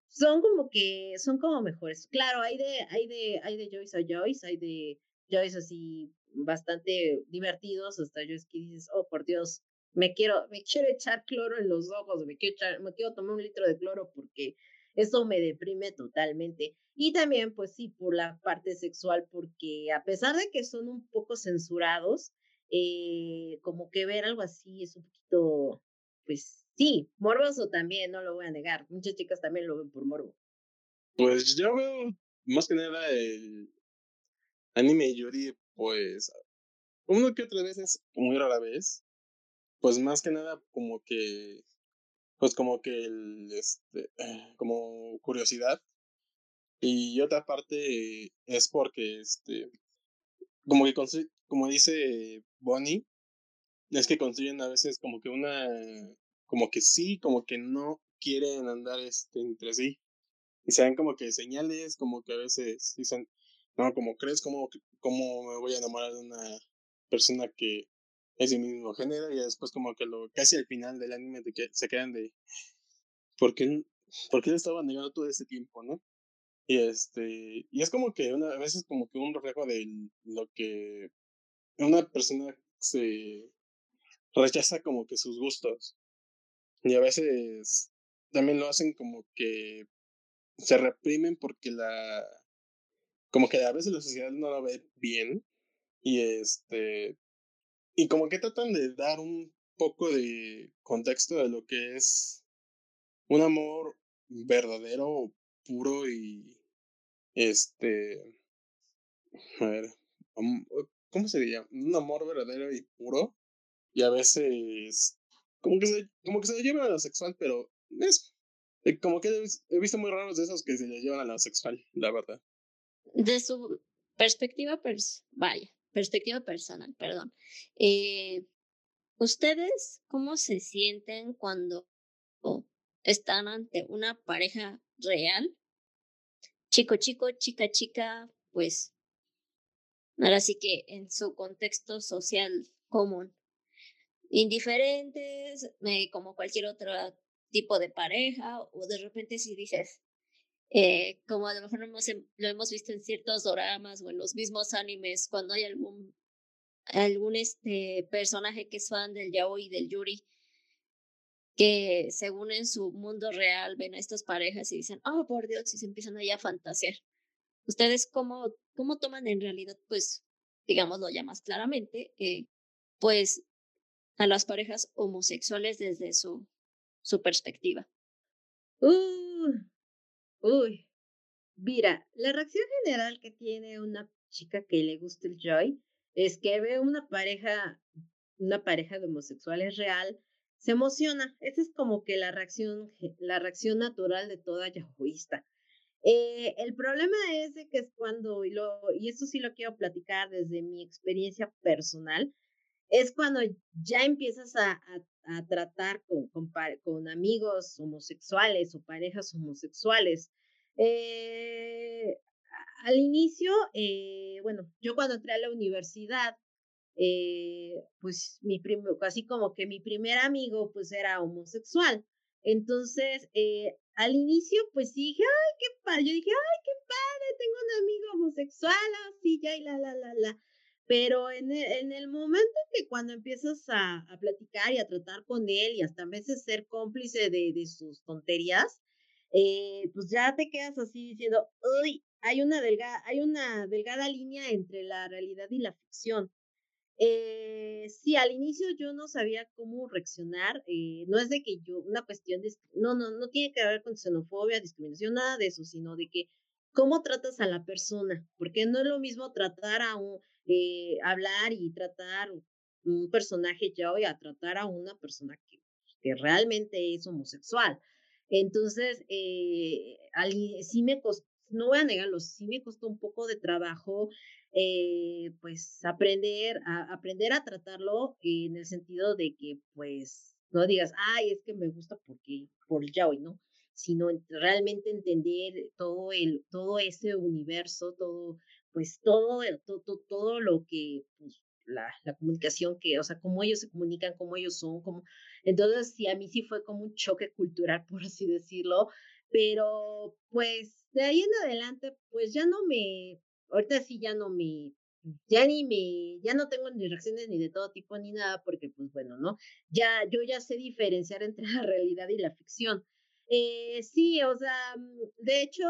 son como que, son como mejores. Claro, hay de, hay de, hay de Joyce a Joyce, hay de Joyce así bastante divertidos, hasta Joyce que dices, oh, por Dios, me quiero, me quiero echar cloro en los ojos, me quiero echar, me quiero tomar un litro de cloro porque eso me deprime totalmente. Y también, pues sí, por la parte sexual, porque a pesar de que son un poco censurados, eh, como que ver algo así es un poquito, pues sí, morboso también, no lo voy a negar. Muchas chicas también lo ven por morbo. Pues yo veo más que nada el anime Yuri, pues uno que otra vez muy rara vez, pues más que nada como que pues como que el, este, como curiosidad. Y otra parte es porque, este, como que, como dice Bonnie, es que construyen a veces como que una, como que sí, como que no quieren andar este, entre sí. Y se dan como que señales, como que a veces dicen, no, como crees, como, como me voy a enamorar de una persona que es el mismo género y después como que lo casi al final del anime se quedan de ¿por qué, por qué estaba negando todo ese tiempo, no? Y este, y es como que una, a veces como que un reflejo de lo que una persona se rechaza como que sus gustos. Y a veces también lo hacen como que se reprimen porque la como que a veces la sociedad no lo ve bien y este y como que tratan de dar un poco de contexto de lo que es un amor verdadero, puro y este, a ver, ¿cómo sería? Un amor verdadero y puro y a veces como que se, como que se llevan a lo sexual, pero es eh, como que he visto muy raros de esos que se le llevan a lo sexual, la verdad. De su perspectiva, pers vaya, perspectiva personal, perdón. Eh, ¿Ustedes cómo se sienten cuando están ante una pareja real? Chico, chico, chica, chica, pues ahora sí que en su contexto social común. Indiferentes, eh, como cualquier otro tipo de pareja, o de repente si dices, eh, como a lo mejor lo hemos visto en ciertos dramas o en los mismos animes, cuando hay algún algún este personaje que es fan del yaoi y del yuri que según en su mundo real ven a estas parejas y dicen, oh, por Dios, y se empiezan ahí a fantasear. ¿Ustedes cómo, cómo toman en realidad, pues, digámoslo ya más claramente, eh, pues, a las parejas homosexuales desde su, su perspectiva? Uh, uy, mira, la reacción general que tiene una chica que le gusta el joy es que ve una pareja, una pareja de homosexuales real, se emociona. Esa es como que la reacción, la reacción natural de toda yahoísta. Eh, el problema es que es cuando, y, lo, y esto sí lo quiero platicar desde mi experiencia personal, es cuando ya empiezas a, a, tratar con, con, amigos homosexuales o parejas homosexuales. Eh, al inicio, eh, bueno, yo cuando entré a la universidad, eh, pues mi primo, así como que mi primer amigo pues era homosexual. Entonces, al inicio, pues dije, ay, qué padre. Yo dije, ay, qué padre, tengo un amigo homosexual, así, ya, y la, la, la, la. Pero en el, en momento que cuando empiezas a, platicar y a tratar con él y hasta a veces ser cómplice de, de sus tonterías, eh, pues ya te quedas así diciendo, uy, hay una, delgada, hay una delgada línea entre la realidad y la ficción. Eh, sí, al inicio yo no sabía cómo reaccionar. Eh, no es de que yo, una cuestión de, no, no, no tiene que ver con xenofobia, discriminación, nada de eso, sino de que cómo tratas a la persona, porque no es lo mismo tratar a un, eh, hablar y tratar un personaje ya hoy a tratar a una persona que, que realmente es homosexual. Entonces, eh, al, sí me no voy a negarlo, sí me costó un poco de trabajo eh, pues aprender a, aprender a tratarlo en el sentido de que pues no digas, ay, es que me gusta porque por el yaoi, ¿no? Sino realmente entender todo el, todo ese universo, todo, pues todo, todo, todo lo que, pues, la, la, comunicación que, o sea, cómo ellos se comunican, cómo ellos son, cómo, entonces sí, a mí sí fue como un choque cultural, por así decirlo, pero pues de ahí en adelante, pues ya no me, ahorita sí ya no me, ya ni me, ya no tengo ni reacciones ni de todo tipo ni nada, porque pues bueno, ¿no? Ya, yo ya sé diferenciar entre la realidad y la ficción. Eh, sí, o sea, de hecho,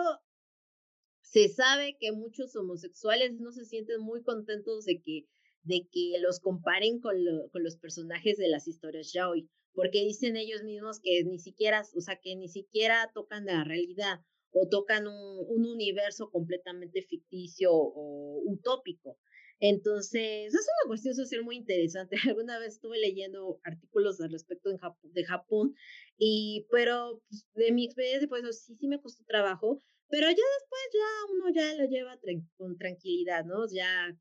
se sabe que muchos homosexuales no se sienten muy contentos de que, de que los comparen con, con los personajes de las historias yaoi, porque dicen ellos mismos que ni siquiera, o sea, que ni siquiera tocan la realidad o tocan un universo completamente ficticio o utópico. Entonces, es una cuestión social muy interesante. Alguna vez estuve leyendo artículos al respecto en de Japón, y, pero pues, de mi experiencia, pues sí, sí me costó trabajo, pero ya después ya uno ya lo lleva con tranquilidad, ¿no? Ya,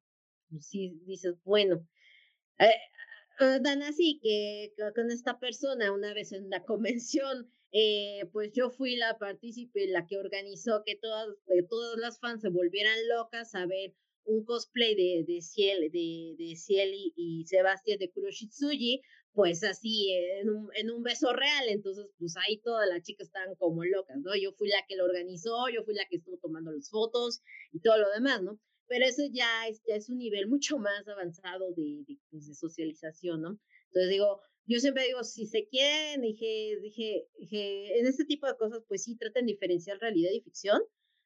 pues, sí dices, bueno, eh, dan así que con esta persona una vez en una convención eh, pues yo fui la partícipe, la que organizó que todas, eh, todas las fans se volvieran locas a ver un cosplay de, de Ciel, de, de Ciel y, Sebastián de Kuroshitsuji, pues así en un, en un beso real, entonces pues ahí todas las chicas estaban como locas, ¿no? Yo fui la que lo organizó, yo fui la que estuvo tomando las fotos y todo lo demás, ¿no? Pero eso ya es, ya es un nivel mucho más avanzado de, de, pues, socialización, ¿no? Entonces digo, yo siempre digo, si se quieren, dije, dije, dije, en este tipo de cosas, pues sí, traten de diferenciar realidad y ficción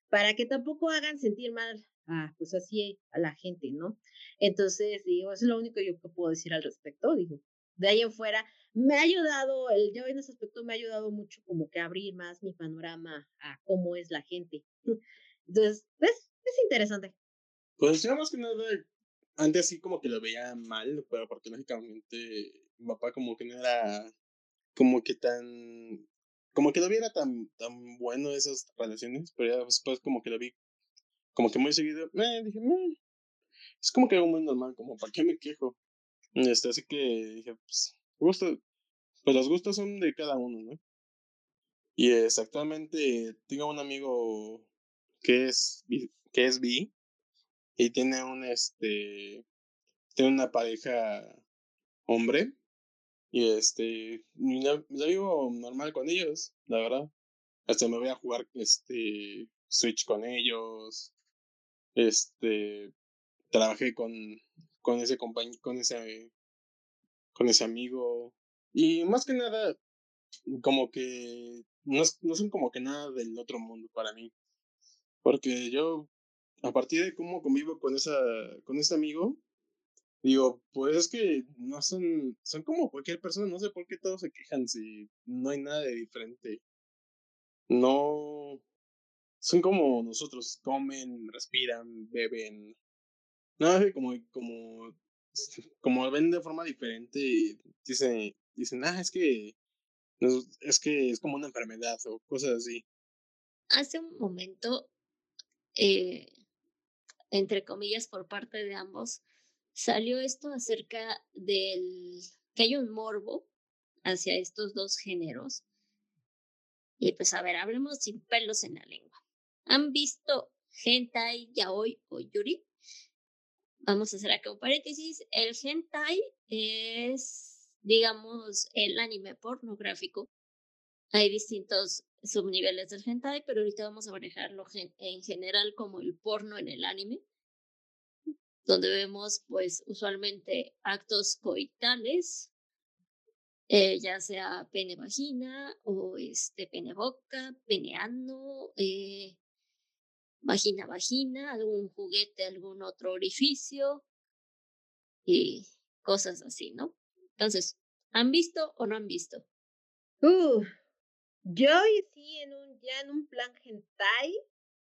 para que tampoco hagan sentir mal, ah, pues así a la gente, ¿no? Entonces, digo, eso es lo único que yo puedo decir al respecto, digo, de ahí en fuera, me ha ayudado, el yo en ese aspecto me ha ayudado mucho como que abrir más mi panorama a cómo es la gente. Entonces, ¿ves? Es interesante. Pues ya más que nada, antes sí como que lo veía mal, pero porque lógicamente mi papá como que no era como que tan como que no viera tan tan bueno esas relaciones pero después como que lo vi como que muy seguido eh, dije meh, es como que algo muy normal como para qué me quejo este así que dije pues gusto pues los gustos son de cada uno no y exactamente tengo un amigo que es que es bi y tiene un este tiene una pareja hombre y este, yo, vivo normal con ellos, la verdad. Hasta me voy a jugar este Switch con ellos. Este, trabajé con, con ese compañero, con ese, con ese amigo. Y más que nada, como que no, no son como que nada del otro mundo para mí. Porque yo, a partir de cómo convivo con esa, con ese amigo, Digo, pues es que no son, son como cualquier persona, no sé por qué todos se quejan si no hay nada de diferente. No, son como nosotros, comen, respiran, beben. No, como, como, como ven de forma diferente, dicen, dicen, ah, es que, es que es como una enfermedad o cosas así. Hace un momento, eh, entre comillas, por parte de ambos, salió esto acerca del que hay un morbo hacia estos dos géneros. Y pues a ver, hablemos sin pelos en la lengua. ¿Han visto hentai, yaoi o yuri? Vamos a hacer acá un paréntesis. El hentai es, digamos, el anime pornográfico hay distintos subniveles del hentai, pero ahorita vamos a manejarlo en general como el porno en el anime, donde vemos pues usualmente actos coitales, eh, ya sea pene vagina o este pene boca, pene ano, eh, vagina vagina, algún juguete, algún otro orificio y cosas así, ¿no? Entonces, ¿han visto o no han visto? Uh, yo sí en un ya en un plan hentai,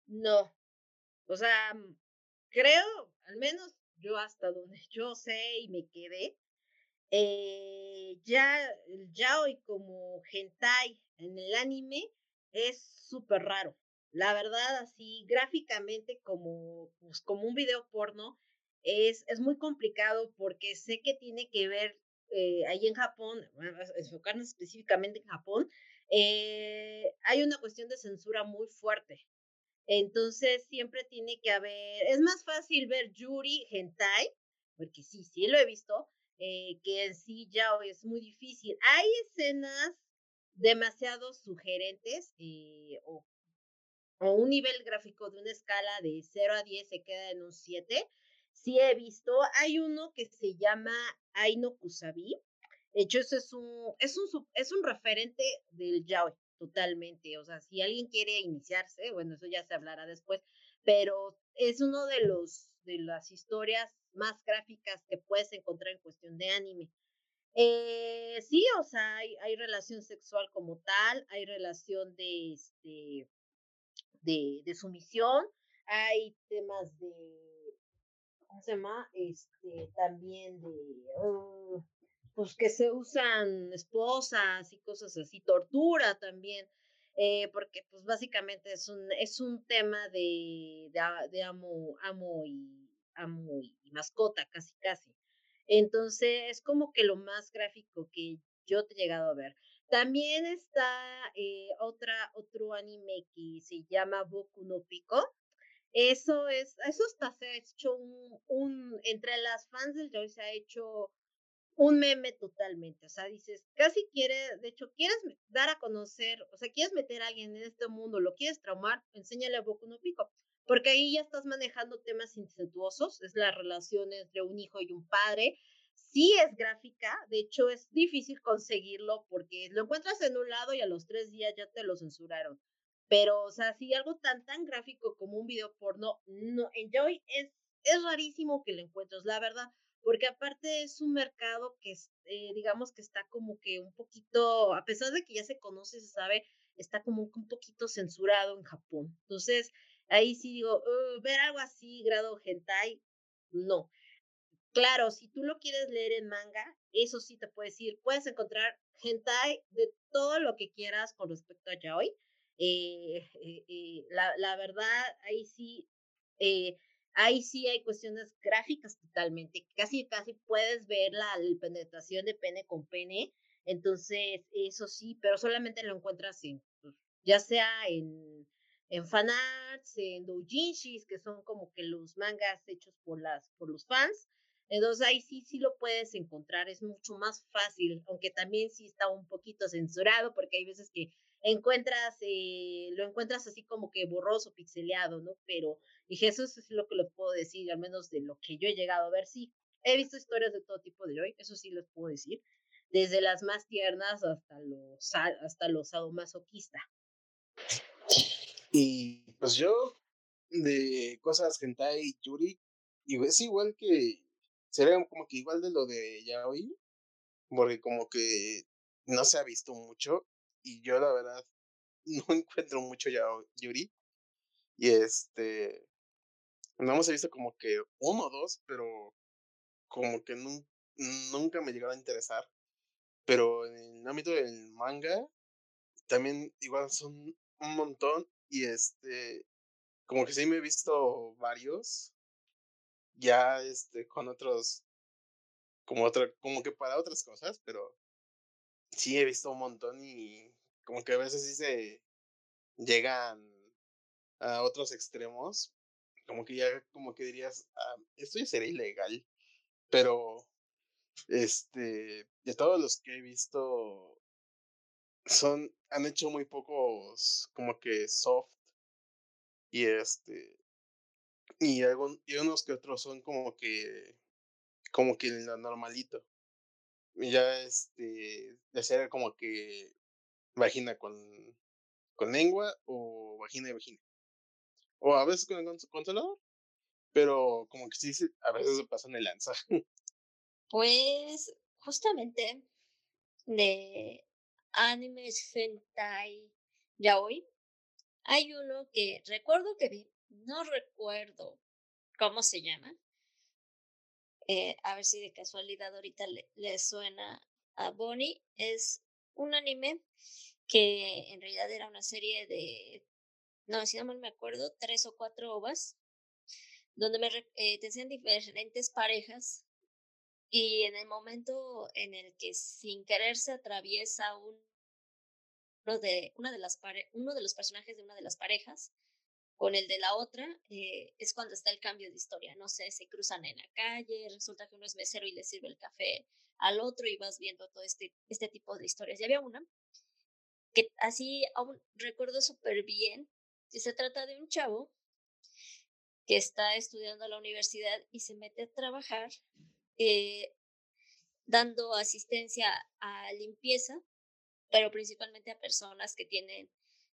no. O sea, mm, creo, al menos yo hasta donde yo sé y me quedé, eh, ya el yaoi como hentai en el anime es súper raro. La verdad, así gráficamente como, pues, como un video porno, es, es muy complicado porque sé que tiene que ver eh, ahí en Japón, enfocarnos específicamente en Japón, eh, hay una cuestión de censura muy fuerte. Entonces siempre tiene que haber, es más fácil ver Yuri Hentai, porque sí, sí lo he visto, eh, que en sí ya es muy difícil. Hay escenas demasiado sugerentes eh, o, o, un nivel gráfico de una escala de 0 a 10 se queda en un 7. Sí he visto, hay uno que se llama Aino Kusabi. De hecho, eso es un, es un, es un referente del yaoi, totalmente. O sea, si alguien quiere iniciarse, bueno, eso ya se hablará después, pero es uno de los, de las historias más gráficas que puedes encontrar en cuestión de anime. Eh, sí, o sea, hay, hay, relación sexual como tal, hay relación de, este, de, sumisión, hay temas de, ¿cómo se llama? Este, también de, uh, pues que se usan esposas y cosas así, tortura también, eh, porque pues básicamente es un, es un tema de, de, de amo, amo y amo y, mascota, casi casi. Entonces, es como que lo más gráfico que yo te he llegado a ver. También está eh, otra, otro anime que se llama Boku no Pico. Eso es, eso hasta se ha hecho un, un, entre las fans del Joy se ha hecho un meme totalmente. O sea, dices, casi quiere, de hecho, quieres dar a conocer, o sea, quieres meter a alguien en este mundo, lo quieres traumar, enséñale a Boku no Pico porque ahí ya estás manejando temas incestuosos, es la relación entre un hijo y un padre. Sí es gráfica, de hecho es difícil conseguirlo porque lo encuentras en un lado y a los tres días ya te lo censuraron. Pero, o sea, si algo tan, tan gráfico como un video porno, no, en Joy es, es rarísimo que lo encuentres, la verdad, porque aparte es un mercado que, eh, digamos que está como que un poquito, a pesar de que ya se conoce, se sabe, está como un poquito censurado en Japón. Entonces, Ahí sí digo, ver algo así, grado hentai, no. Claro, si tú lo quieres leer en manga, eso sí te puedo decir, puedes encontrar hentai de todo lo que quieras con respecto a yaoi. Eh, eh, eh, la, la, verdad, ahí sí, ahí sí hay cuestiones gráficas totalmente. Casi, casi puedes ver la, penetración de pene con pene. Entonces, eso sí, pero solamente lo encuentras en, pues, ya sea en en fanarts, en doujinshis, que son como que los mangas hechos por, las, por los fans. Entonces ahí sí, sí lo puedes encontrar, es mucho más fácil, aunque también sí está un poquito censurado, porque hay veces que encuentras, eh, lo encuentras así como que borroso, pixeleado, ¿no? Pero dije, eso es lo que les puedo decir, al menos de lo que yo he llegado a ver, sí. He visto historias de todo tipo de hoy, eso sí les puedo decir, desde las más tiernas hasta los, hasta los sadomasoquista. Y pues yo, de cosas hentai yuri, y es igual que, sería como que igual de lo de yaoi, porque como que no se ha visto mucho, y yo la verdad no encuentro mucho yaoi, yuri, y este, no hemos visto como que uno o dos, pero como que nunca me llegaron a interesar. Pero en el ámbito del manga, también igual son un montón y este, como que sí me he visto varios, ya este, con otros, como otra, como que para otras cosas, pero sí he visto un montón y como que a veces sí se llegan a otros extremos, como que ya, como que dirías, ah, esto ya sería ilegal, pero este, de todos los que he visto, son, han hecho muy pocos como que soft y este, y, algún, unos que otros son como que, como que lo normalito. Ya este, de ser como que vagina con, con lengua o vagina y vagina. O a veces con el consolador. Pero como que sí, a veces se pasan el lanza. Pues justamente de animes hentai ya hoy hay uno que recuerdo que vi, no recuerdo cómo se llama. Eh, a ver si de casualidad ahorita le, suena a Bonnie. Es un anime que en realidad era una serie de, no, si no mal me acuerdo, tres o cuatro ovas, donde me eh, te diferentes parejas y en el momento en el que sin querer se atraviesa un, uno, de, de uno de los personajes de una de las parejas con el de la otra, eh, es cuando está el cambio de historia. No sé, se cruzan en la calle, resulta que uno es mesero y le sirve el café al otro y vas viendo todo este, este tipo de historias. Ya había una que así aún recuerdo súper bien, se trata de un chavo que está estudiando a la universidad y se mete a trabajar eh, dando asistencia a limpieza, pero principalmente a personas que tienen,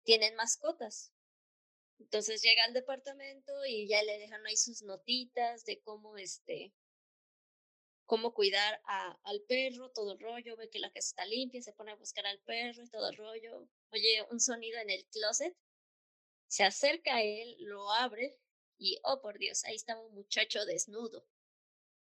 tienen mascotas. Entonces llega al departamento y ya le dejan ahí sus notitas de cómo este cómo cuidar a, al perro, todo el rollo, ve que la casa está limpia, se pone a buscar al perro y todo el rollo. Oye, un sonido en el closet, se acerca a él, lo abre y, oh por Dios, ahí estaba un muchacho desnudo.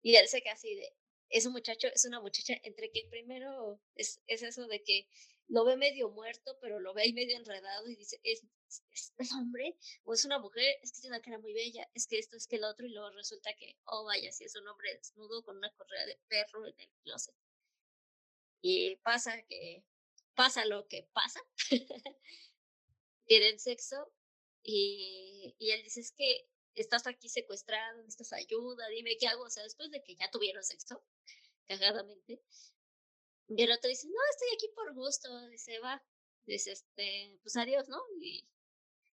Y él se queda así de, es un muchacho, es una muchacha, entre que primero es, es eso de que lo ve medio muerto, pero lo ve ahí medio enredado y dice, ¿es, es, hombre o es una mujer? Es que tiene una cara muy bella, es que esto, es que el otro, y luego resulta que, oh vaya, si es un hombre desnudo con una correa de perro en el closet. Y pasa que, pasa lo que pasa, tienen sexo y, y él dice, es que estás aquí secuestrado, necesitas ayuda, dime qué hago. O sea, después de que ya tuvieron sexo, cagadamente, y el otro dice, no, estoy aquí por gusto, dice, va, dice, este, pues adiós, ¿no? Y,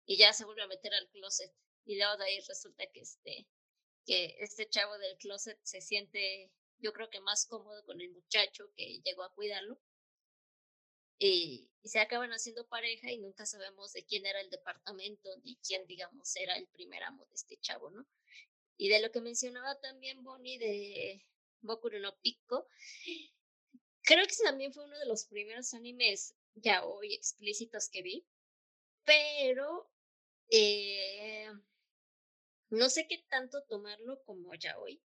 y ya se vuelve a meter al closet. Y luego de ahí resulta que este, que este chavo del closet se siente, yo creo que más cómodo con el muchacho que llegó a cuidarlo. Y, y, se acaban haciendo pareja y nunca sabemos de quién era el departamento ni quién, digamos, era el primer amo de este chavo, ¿no? Y de lo que mencionaba también Bonnie de Boku no Pico, Creo que también fue uno de los primeros animes ya hoy explícitos que vi, pero eh, no sé qué tanto tomarlo como ya hoy,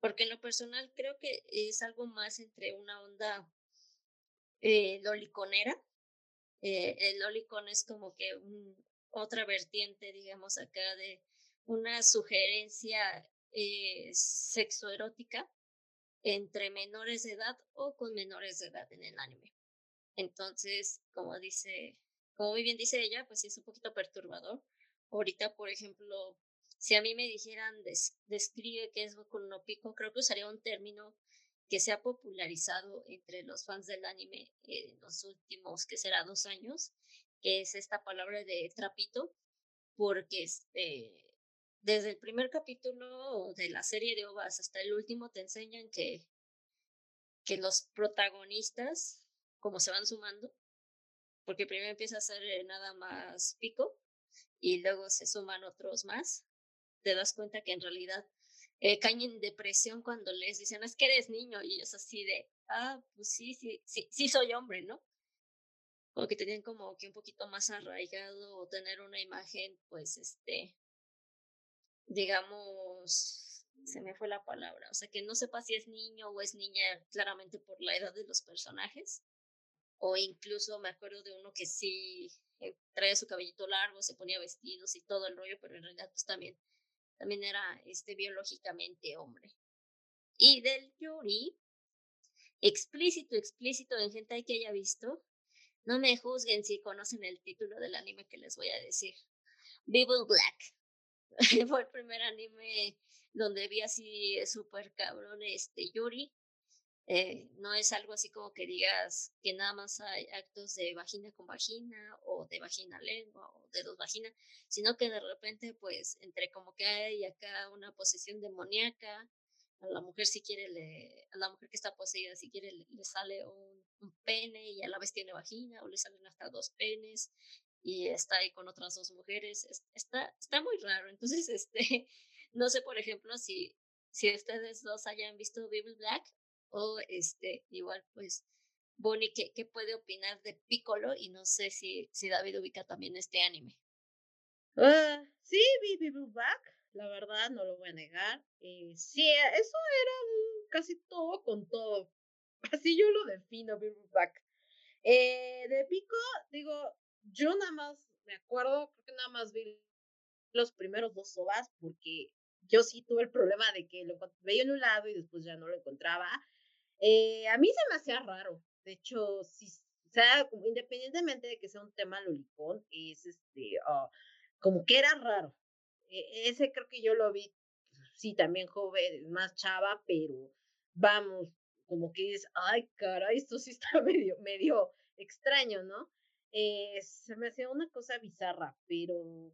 porque en lo personal creo que es algo más entre una onda eh, loliconera. Eh, el lolicon es como que otra vertiente, digamos, acá de una sugerencia eh, sexoerótica entre menores de edad o con menores de edad en el anime. Entonces, como dice, como muy bien dice ella, pues sí es un poquito perturbador. Ahorita, por ejemplo, si a mí me dijeran describe qué es Boku creo que usaría un término que se ha popularizado entre los fans del anime en los últimos, que será dos años, que es esta palabra de trapito, porque este, desde el primer capítulo de la serie de OVAs hasta el último te enseñan que, que los protagonistas, como se van sumando, porque primero empieza a ser eh, nada más pico y luego se suman otros más, te das cuenta que en realidad eh, caen en depresión cuando les dicen, es que eres niño, y ellos así de, ah, pues sí, sí, sí, sí soy hombre, ¿no? Como que como que un poquito más arraigado o tener una imagen, pues, este, digamos, se me fue la palabra, o sea, que no sepa si es niño o es niña claramente por la edad de los personajes, o incluso me acuerdo de uno que sí eh, traía su cabellito largo, se ponía vestidos y todo el rollo, pero en realidad pues también, también era este biológicamente hombre. Y del Yuri, explícito, explícito en gente que haya visto, no me juzguen si conocen el título del anime que les voy a decir. Bible Black. fue el primer anime donde vi así súper cabrón este Yuri. Eh, no es algo así como que digas que nada más hay actos de vagina con vagina o de vagina lengua o de dos vaginas, sino que de repente pues entre como que hay acá una posesión demoníaca, a la mujer si quiere le, a la mujer que está poseída si quiere le, sale un, un, pene y a la vez tiene vagina o le salen hasta dos penes y está ahí con otras dos mujeres, está, está muy raro, entonces este, no sé por ejemplo si, si ustedes dos hayan visto Bible Black, o este, igual, pues, Bonnie, ¿qué, ¿qué, puede opinar de Piccolo? Y no sé si, si David ubica también este anime. Uh, sí, Bible Back, la verdad, no lo voy a negar. Eh, sí, eso era casi todo con todo. Así yo lo defino, Bible Back. Eh, de Pico, digo, yo nada más me acuerdo, creo que nada más vi los primeros dos sobas porque yo sí tuve el problema de que lo veía en un lado y después ya no lo encontraba. Eh, a mí se me hacía raro. De hecho, si, o sea, independientemente de que sea un tema lolicón, es este, uh, como que era raro. E, ese creo que yo lo vi, sí, también joven, más chava, pero vamos, como que es, ay, caray, esto sí está medio, medio extraño, ¿no? Eh, se me hacía una cosa bizarra, pero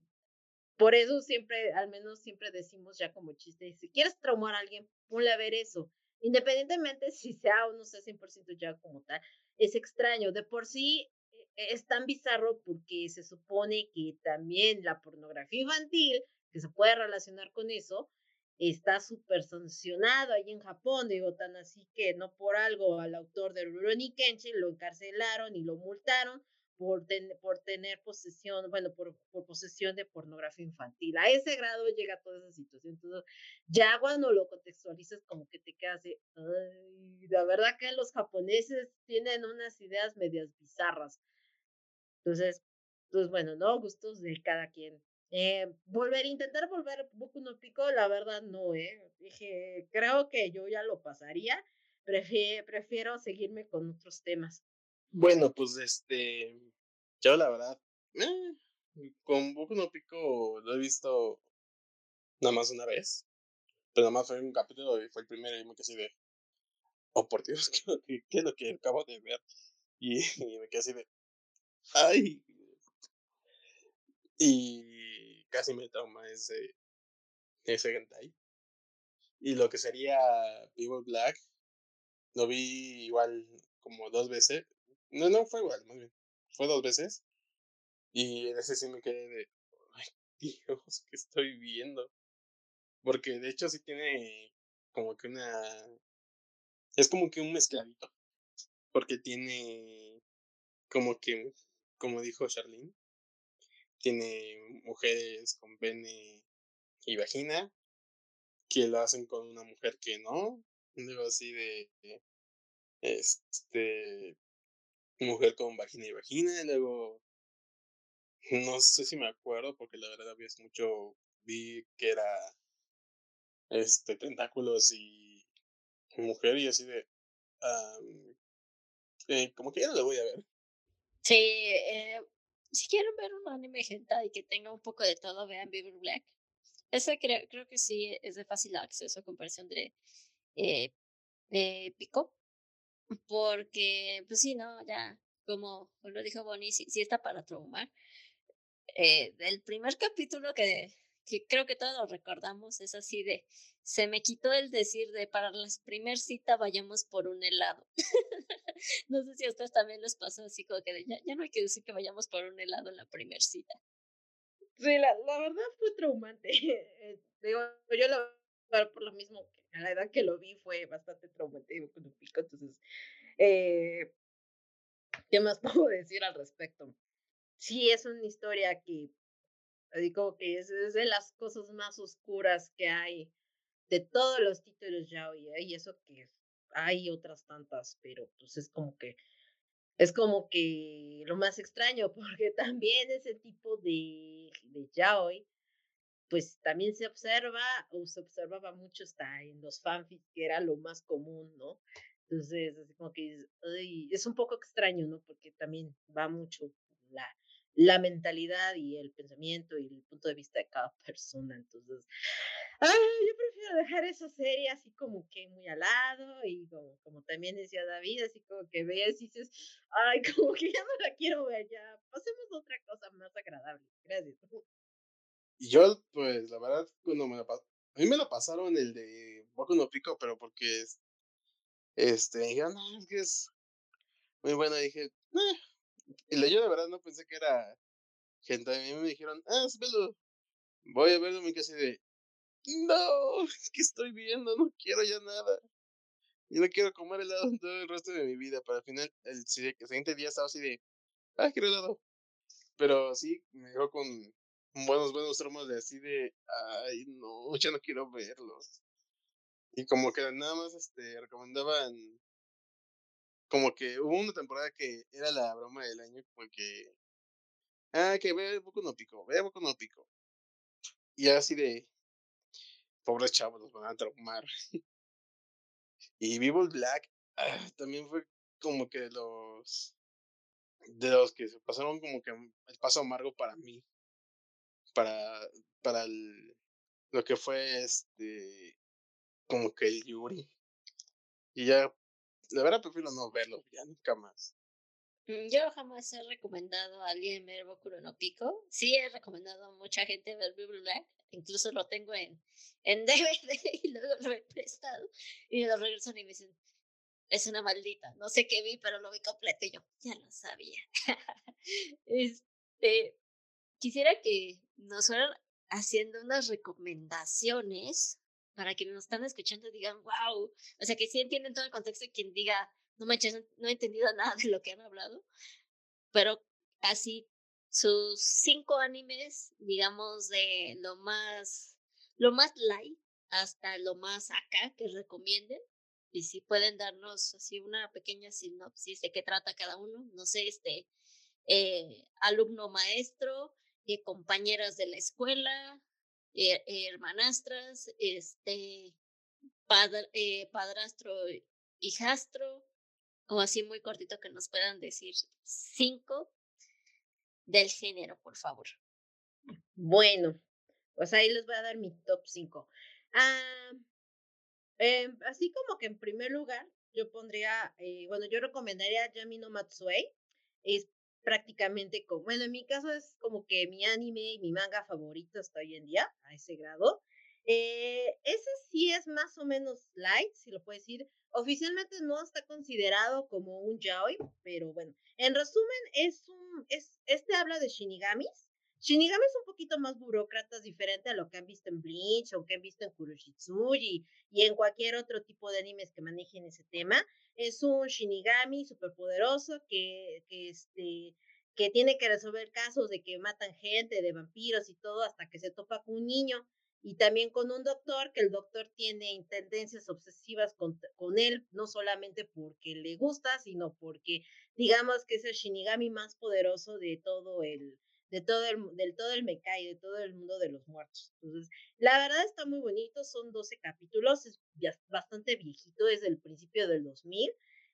por eso siempre, al menos siempre decimos ya como chiste, si quieres traumar a alguien, ponle a ver eso independientemente si sea o no sea 100% ya como tal, es extraño. De por sí e, es tan bizarro porque se supone que también la pornografía infantil, que se puede relacionar con eso, está súper sancionado ahí en Japón, digo, tan así que no por algo al autor de Rurouni Kenshin lo encarcelaron y lo multaron por, por tener posesión, bueno, por, por, posesión de pornografía infantil. A ese grado llega toda esa situación. Entonces, ya cuando lo contextualizas, como que te quedas de, ay, la verdad que los japoneses tienen unas ideas medias bizarras. Entonces, pues bueno, ¿no? Gustos de cada quien. Eh, volver, intentar volver Boku no Pico, la verdad no, ¿eh? Dije, creo que yo ya lo pasaría. Prefiero, prefiero seguirme con otros temas. Bueno, pues este, yo la verdad, eh, con Boku no Pico lo he visto nada más una vez, pero nada más fue un capítulo y fue el primero y me quedé así de, oh por Dios, ¿qué, qué, es lo que acabo de ver? Y, me quedé así de, ay, y casi me trauma ese, ese hentai. Y lo que sería People Black, lo vi igual como dos veces, no, no fue igual, más bien. Fue dos veces. Y en ese sí me quedé de. Ay, Dios, ¿qué estoy viendo? Porque de hecho sí tiene como que una. Es como que un mezcladito. Porque tiene. Como que. Como dijo Charlene. Tiene mujeres con pene y vagina. Que lo hacen con una mujer que no. Digo así de. Este mujer con vagina y vagina, y luego no sé si me acuerdo porque la verdad había mucho vi que era este tentáculos y mujer y así de eh, como que ya no lo voy a ver. Sí, eh, si quieren ver un anime y que tenga un poco de todo, vean Beaver Black. Ese creo, creo que sí es de fácil acceso a comparación de, eh, de Pico porque, pues sí, no, ya, como lo dijo Bonnie, sí, sí está para traumar. Eh, el primer capítulo que, que creo que todos recordamos es así de, se me quitó el decir de para la primer cita vayamos por un helado. no sé si a ustedes también les pasó así como que ya, ya no hay que decir que vayamos por un helado en la primer cita. Sí, la, la verdad fue traumante. Eh, digo, yo lo por lo mismo a la edad que lo vi fue bastante traumático con pico, entonces, eh, ¿qué más puedo decir al respecto? Sí, es una historia que, digo que es, de las cosas más oscuras que hay de todos los títulos ya hoy, ¿eh? y eso que hay otras tantas, pero pues es como que es como que lo más extraño, porque también ese tipo de, de yaoi pues también se observa o se observaba mucho hasta en los fanfics, que era lo más común, ¿no? Entonces, así como que es un poco extraño, ¿no? Porque también va mucho la, la mentalidad y el pensamiento y el punto de vista de cada persona. Entonces, yo prefiero dejar esa serie así como que muy al lado y como, también decía David, así como que ves y dices, ay, como que ya no la quiero ver, ya pasemos a otra cosa más agradable. Gracias. Y yo, pues, la verdad, cuando me la a mí me lo pasaron el de Boku no Pico, pero porque este, dije, ah, no, es que es muy bueno. dije, eh, y yo de verdad no pensé que era gente. A mí me dijeron, ah, velo. Voy a verlo mi casa de, no, ¿qué estoy viendo? No quiero ya nada. Yo no quiero comer helado todo el resto de mi vida. Pero al final, el, siguiente día estaba así de, ah, quiero helado. Pero sí, me dejó con buenos, buenos tramos de así de, ay, no, ya no quiero verlos. Y como que nada más este, recomendaban como que hubo una temporada que era la broma del año, porque, ah, que ve poco no pico, ve poco no pico. Y así de, pobres chavos, los van a traumar. y Vivo Black ah, también fue como que de los, de los que se pasaron como que el paso amargo para mí, para, para el, lo que fue este, como que el Yuri. Y ya la verdad prefiero no verlo, ya nunca más. Mm, yo jamás he recomendado a alguien ver Boku no Pico. Sí he recomendado a mucha gente ver Bible Black. Incluso lo tengo en, en DVD y luego lo he prestado. Y me lo regresan y me dicen, es una maldita. No sé qué vi, pero lo vi completo y yo ya lo sabía. este, quisiera que nos fueran haciendo unas recomendaciones para quienes nos están escuchando digan, wow, o sea, que sí entienden todo el contexto y quien diga, no manches, no he entendido nada de lo que han hablado, pero así sus cinco animes, digamos, de lo más, lo más light hasta lo más acá que recomienden. Y si pueden darnos así una pequeña sinopsis de qué trata cada uno, no sé, este, eh, alumno maestro, eh, compañeras de la escuela, eh, hermanastras, este, eh, padrastro, hijastro, o así muy cortito que nos puedan decir cinco del género, por favor. Bueno, pues ahí les voy a dar mi top cinco. Ah, em, así como que en primer lugar, yo pondría, eh, bueno, yo recomendaría Yamino Matsue. Es prácticamente como, bueno, en mi caso es como que mi anime y mi manga favorito hasta hoy en día, a ese grado. Eh, ese sí es más o menos light, si lo puedo decir. Oficialmente no está considerado como un yaoi, pero bueno, en resumen es un, es, este habla de shinigamis. Shinigami es un poquito más burócratas, diferente a lo que han visto en Bleach o que han visto en Kuroshitsuji y en cualquier otro tipo de animes que manejen ese tema. Es un Shinigami superpoderoso que, que, este, que tiene que resolver casos de que matan gente, de vampiros y todo, hasta que se topa con un niño y también con un doctor, que el doctor tiene tendencias obsesivas con, con, él, no solamente porque le gusta, sino porque digamos que es el Shinigami más poderoso de todo el, de todo el, del todo el Mekai, de todo el mundo de los muertos. Entonces, la verdad está muy bonito, son 12 capítulos, es bastante viejito, desde el principio del 2000.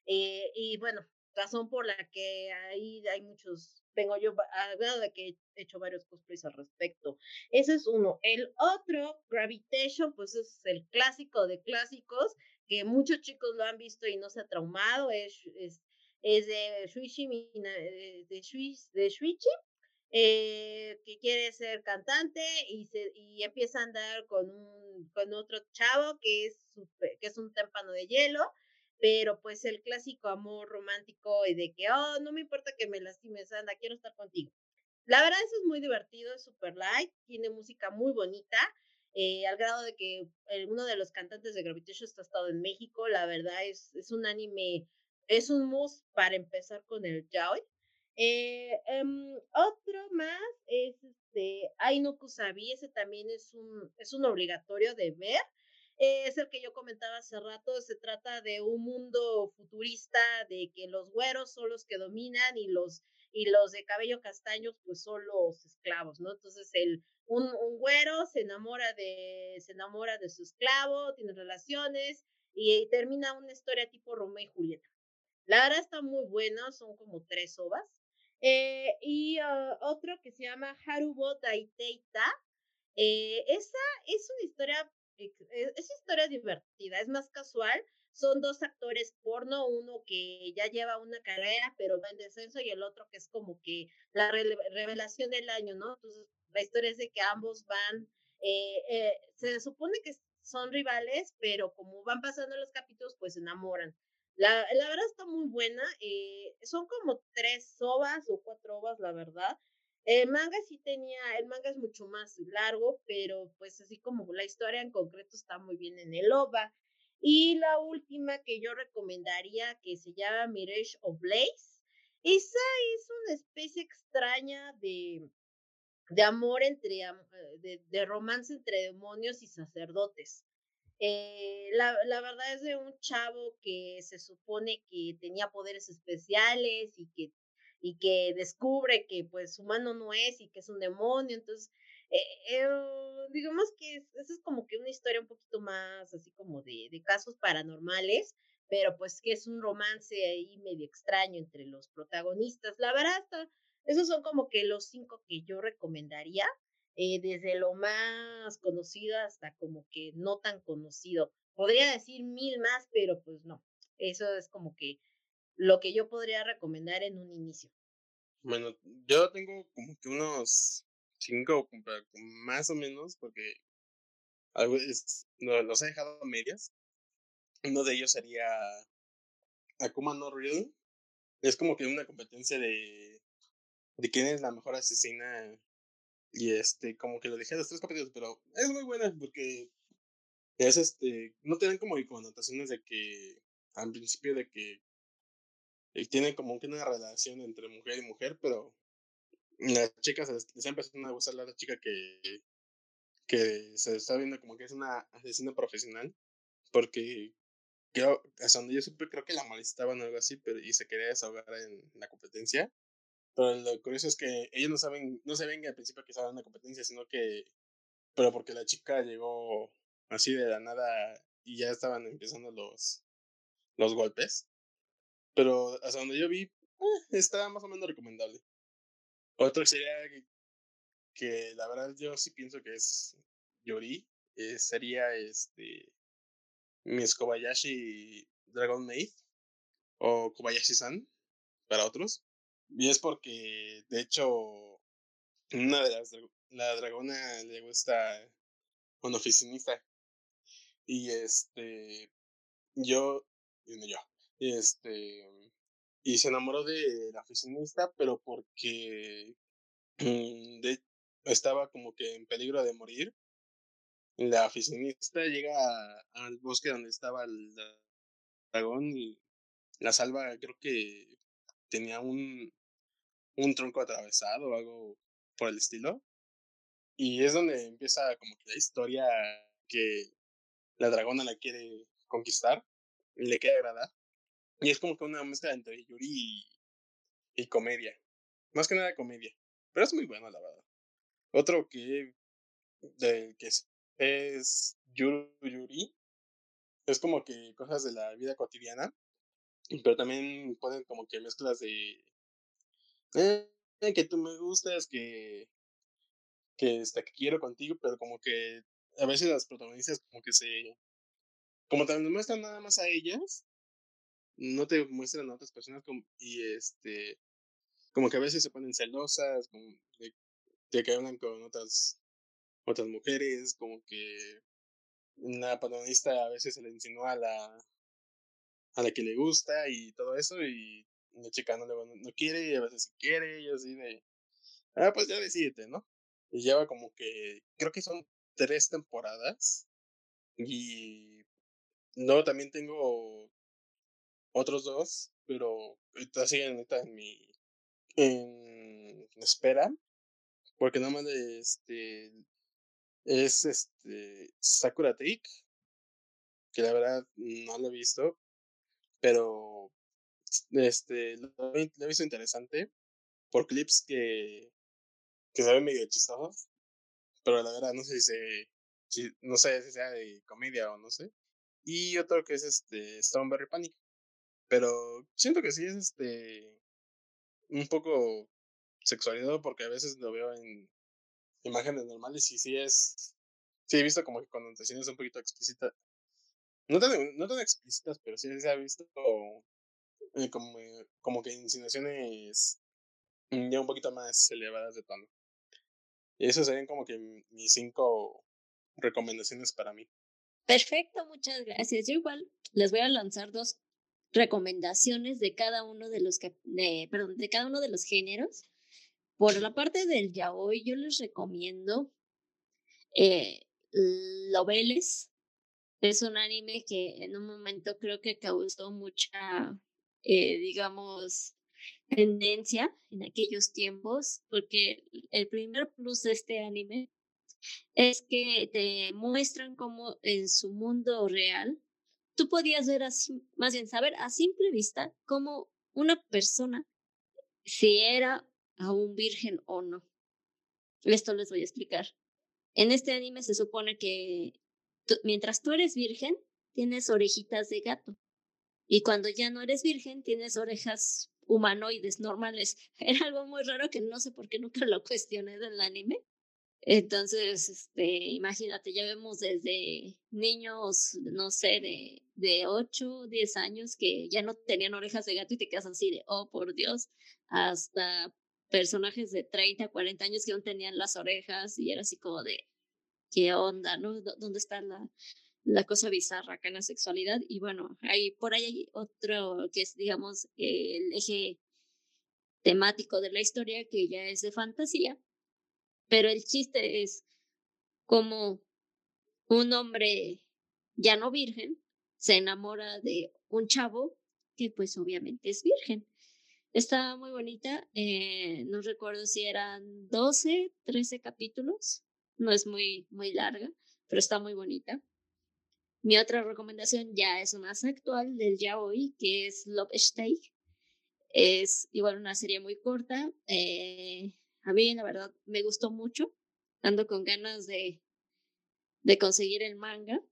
Eh, y bueno, razón por la que ahí hay muchos, vengo yo hablando de que he hecho varios cosplays al respecto. Ese es uno. El otro, Gravitation, pues es el clásico de clásicos, que muchos chicos lo han visto y no se ha traumado, es, es, es de Shuichi, de, de Shuichi eh, que quiere ser cantante y, se, y empieza a andar con, un, con otro chavo que es, que es un témpano de hielo, pero pues el clásico amor romántico y de que, oh, no me importa que me lastimes, anda, quiero estar contigo. La verdad, eso es muy divertido, es super light, tiene música muy bonita, eh, al grado de que uno de los cantantes de Gravitation está estado en México, la verdad es, es un anime, es un must para empezar con el yaoi, eh, em, otro más es este Aino Kusabi, ese también es un, es un obligatorio de ver. Eh, es el que yo comentaba hace rato, se trata de un mundo futurista, de que los güeros son los que dominan y los, y los de cabello castaños pues son los esclavos, ¿no? Entonces el, un, un güero se enamora, de, se enamora de su esclavo, tiene relaciones y, termina una historia tipo Romeo y Julieta. La verdad está muy buena, son como tres ovas. Eh, y ah, otro que se llama Harubo Daiteita. Eh, esa es una historia, eh, es historia divertida, es más casual. Son dos actores porno, uno que ya lleva una carrera pero va en descenso y el otro que es como que la revelación del año, ¿no? Entonces la historia es de que ambos van, eh, se supone que son rivales, pero como van pasando los capítulos, pues se enamoran. La, la verdad está muy buena. Eh, son como tres ovas o cuatro ovas, la verdad. El manga sí tenía, el manga es mucho más largo, pero pues así como la historia en concreto está muy bien en el OVA. Y la última que yo recomendaría, que se llama Mirage of Blaze, esa es una especie extraña de, de amor entre, de, de romance entre demonios y sacerdotes. Eh, la, la, verdad es de un chavo que se supone que tenía poderes especiales y que, y que descubre que pues humano no es y que es un demonio. Entonces, eh, eh, digamos que esa es como que una historia un poquito más así como de, de casos paranormales, pero pues que es un romance ahí medio extraño entre los protagonistas. La verdad, esos son como que los cinco que yo recomendaría. Eh, desde lo más conocido hasta como que no tan conocido. Podría decir mil más, pero pues no. Eso es como que lo que yo podría recomendar en un inicio. Bueno, yo tengo como que unos cinco, más o menos, porque los he dejado a medias. Uno de ellos sería Akuma no Real. Es como que una competencia de, de quién es la mejor asesina y este, como que lo dije los tres capítulos, pero es muy buena porque es este, no tienen como connotaciones de que, al principio de que eh, tienen como que una relación entre mujer y mujer, pero las chicas les, les empezando a gustar la chica que, que se está viendo como que es una asesina profesional, porque creo, hasta donde yo supe, creo que la molestaban o algo así, pero, y se quería desahogar en la competencia. Pero lo curioso es que ellos no saben, no se ven al principio que estaba en una competencia, sino que, pero porque la chica llegó así de la nada y ya estaban empezando los, los golpes. Pero hasta donde yo vi, eh, estaba más o menos recomendable. Otro sería que, la verdad yo sí pienso que es Yori, eh, sería este Miss Kobayashi Dragon Maid o Kobayashi-san para otros. Y es porque, de hecho, una de las, la dragona le gusta un oficinista. Y este, yo, yo, este, y se enamoró de la oficinista, pero porque mm, estaba como que en peligro de morir. La oficinista llega al bosque donde estaba el dragón y la salva, creo que tenía un, un tronco atravesado o algo por el estilo. Y es donde empieza como que la historia que la dragona la quiere conquistar y le quiere agradar. Y es como que una mezcla entre Yuri y, comedia. Más que nada comedia. Pero es muy bueno, la verdad. Otro que, de, que es, es Yuri. Es como que cosas de la vida cotidiana. Pero también ponen como que mezclas de eh, que tú me gustas, que, que, este, que quiero contigo, pero como que a veces las protagonistas como que se, como te muestran nada más a ellas, no te muestran a otras personas como, y este, como que a veces se ponen celosas, como de, que hablan con otras, otras mujeres, como que una protagonista a veces se le insinúa a la, a la que le gusta y todo eso, y la chica no, le, no quiere y a veces sí quiere y así de, ah, pues ya decídete, ¿no? Y lleva como que, creo que son tres temporadas y no, también tengo otros dos, pero ahorita siguen en mi, en espera, porque nada más este, es este, Sakura Take, que la verdad no lo he visto, pero este, lo, he visto interesante por clips que, que se ven medio chistosos, pero la verdad no sé si, si no sé si sea de comedia o no sé. Y otro que es este Stoneberry Panic. Pero siento que sí es este un poco sexualidad porque a veces lo veo en imágenes normales y sí es, sí he visto como que connotaciones un poquito explícitas, no tan, no tan explícitas, pero sí se ha visto eh, como, como que insinuaciones ya un poquito más elevadas de tono. Y eso serían como que mis cinco recomendaciones para mí. Perfecto, muchas gracias. Yo igual les voy a lanzar dos recomendaciones de cada uno de los que, perdón, de cada uno de los géneros. Por la parte del yaoi, yo les recomiendo eh, Loveles. Es un anime que en un momento creo que causó mucha, eh, digamos, tendencia en aquellos tiempos, porque el primer plus de este anime es que te muestran cómo en su mundo real tú podías ver así, más bien saber a simple vista cómo una persona si era aún virgen o no. Esto les voy a explicar. En este anime se supone que mientras tú eres virgen, tienes orejitas de gato. Y cuando ya no eres virgen, tienes orejas humanoides normales. Era algo muy raro que no sé por qué nunca lo cuestioné del anime. Entonces, este, imagínate, ya vemos desde niños, no sé, de, de 8, 10 años que ya no tenían orejas de gato y te quedas así de, oh, por Dios, hasta personajes de 30, 40 años que aún tenían las orejas y era así como de, ¿qué onda? ¿No? ¿Dónde está la, la cosa bizarra acá en la sexualidad? Y bueno, hay, por ahí hay otro que es, digamos, el eje temático de la historia que ya es de fantasía, pero el chiste es como un hombre ya no virgen se enamora de un chavo que pues obviamente es virgen. Está muy bonita, eh, no recuerdo si eran 12, 13 capítulos, no es muy, muy larga, pero está muy bonita. Mi otra recomendación ya es más actual del ya hoy, que es Love Steak. Es igual una serie muy corta. Eh, a mí, la verdad, me gustó mucho. Ando con ganas de, de conseguir el manga.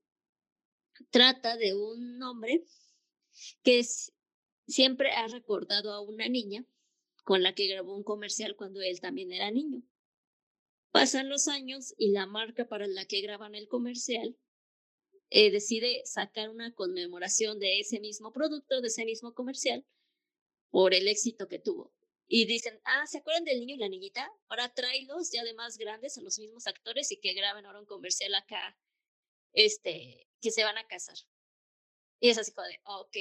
Trata de un hombre que siempre ha recordado a una niña con la que grabó un comercial cuando él también era niño. Pasan los años y la marca para la que graban el comercial eh, decide sacar una conmemoración de ese mismo producto, de ese mismo comercial, por el éxito que tuvo y dicen, ah, ¿se acuerdan del niño y la niñita? Ahora tráelos ya de más grandes a los mismos actores y que graben ahora un comercial acá, este, que se van a casar. Y es así como de, ok.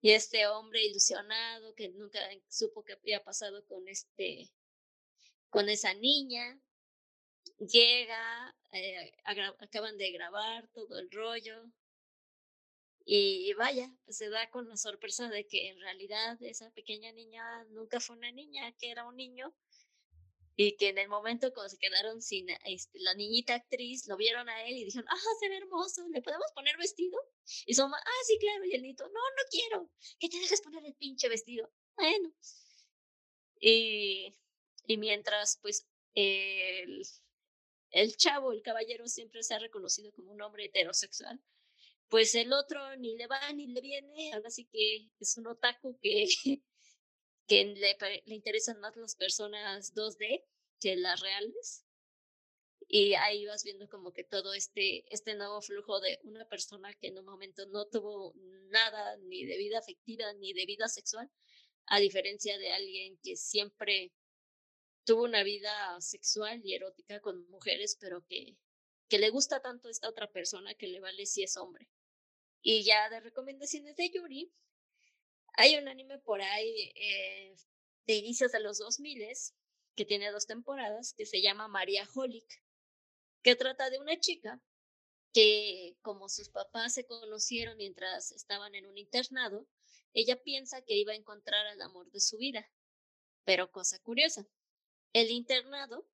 Y este hombre ilusionado que nunca supo qué había pasado con este, con esa niña, llega, eh, acaban de grabar todo el rollo, y vaya, pues se da con la sorpresa de que en realidad esa pequeña niña nunca fue una niña, que era un niño. Y que en el momento cuando se quedaron sin este, la niñita actriz, lo vieron a él y dijeron, ah, se ve hermoso, ¿le podemos poner vestido? Y son, ah, sí, claro. Y el nito, no, no quiero, que te dejes poner el pinche vestido. Bueno. Y, y mientras, pues, el, el chavo, el caballero, siempre se ha reconocido como un hombre heterosexual pues el otro ni le va ni le viene, ahora sí que es un otaku que, le, le interesan más las personas 2D que las reales. Y ahí vas viendo como que todo este, este nuevo flujo de una persona que en un momento no tuvo nada ni de vida afectiva ni de vida sexual, a diferencia de alguien que siempre tuvo una vida sexual y erótica con mujeres, pero que, que le gusta tanto a esta otra persona que le vale si es hombre. Y ya de recomendaciones de Yuri, hay un anime por ahí eh, de inicios de los 2000 que tiene dos temporadas que se llama María Holic, que trata de una chica que como sus papás se conocieron mientras estaban en un internado, ella piensa que iba a encontrar al amor de su vida. Pero cosa curiosa, el internado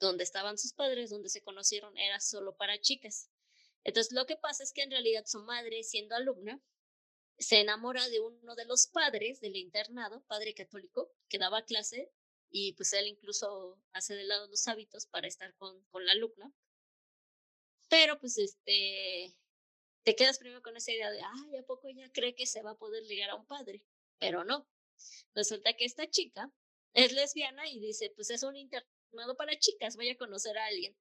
donde estaban sus padres, donde se conocieron, era solo para chicas. Entonces, lo que pasa es que en realidad su madre, siendo alumna, se enamora de uno de los padres del internado, padre católico, que daba clase, y pues él incluso hace de lado los hábitos para estar con, con la alumna. Pero pues este, te quedas primero con esa idea de, ay, ¿a poco ella cree que se va a poder ligar a un padre? Pero no. Resulta que esta chica es lesbiana y dice, pues es un internado para chicas, voy a conocer a alguien.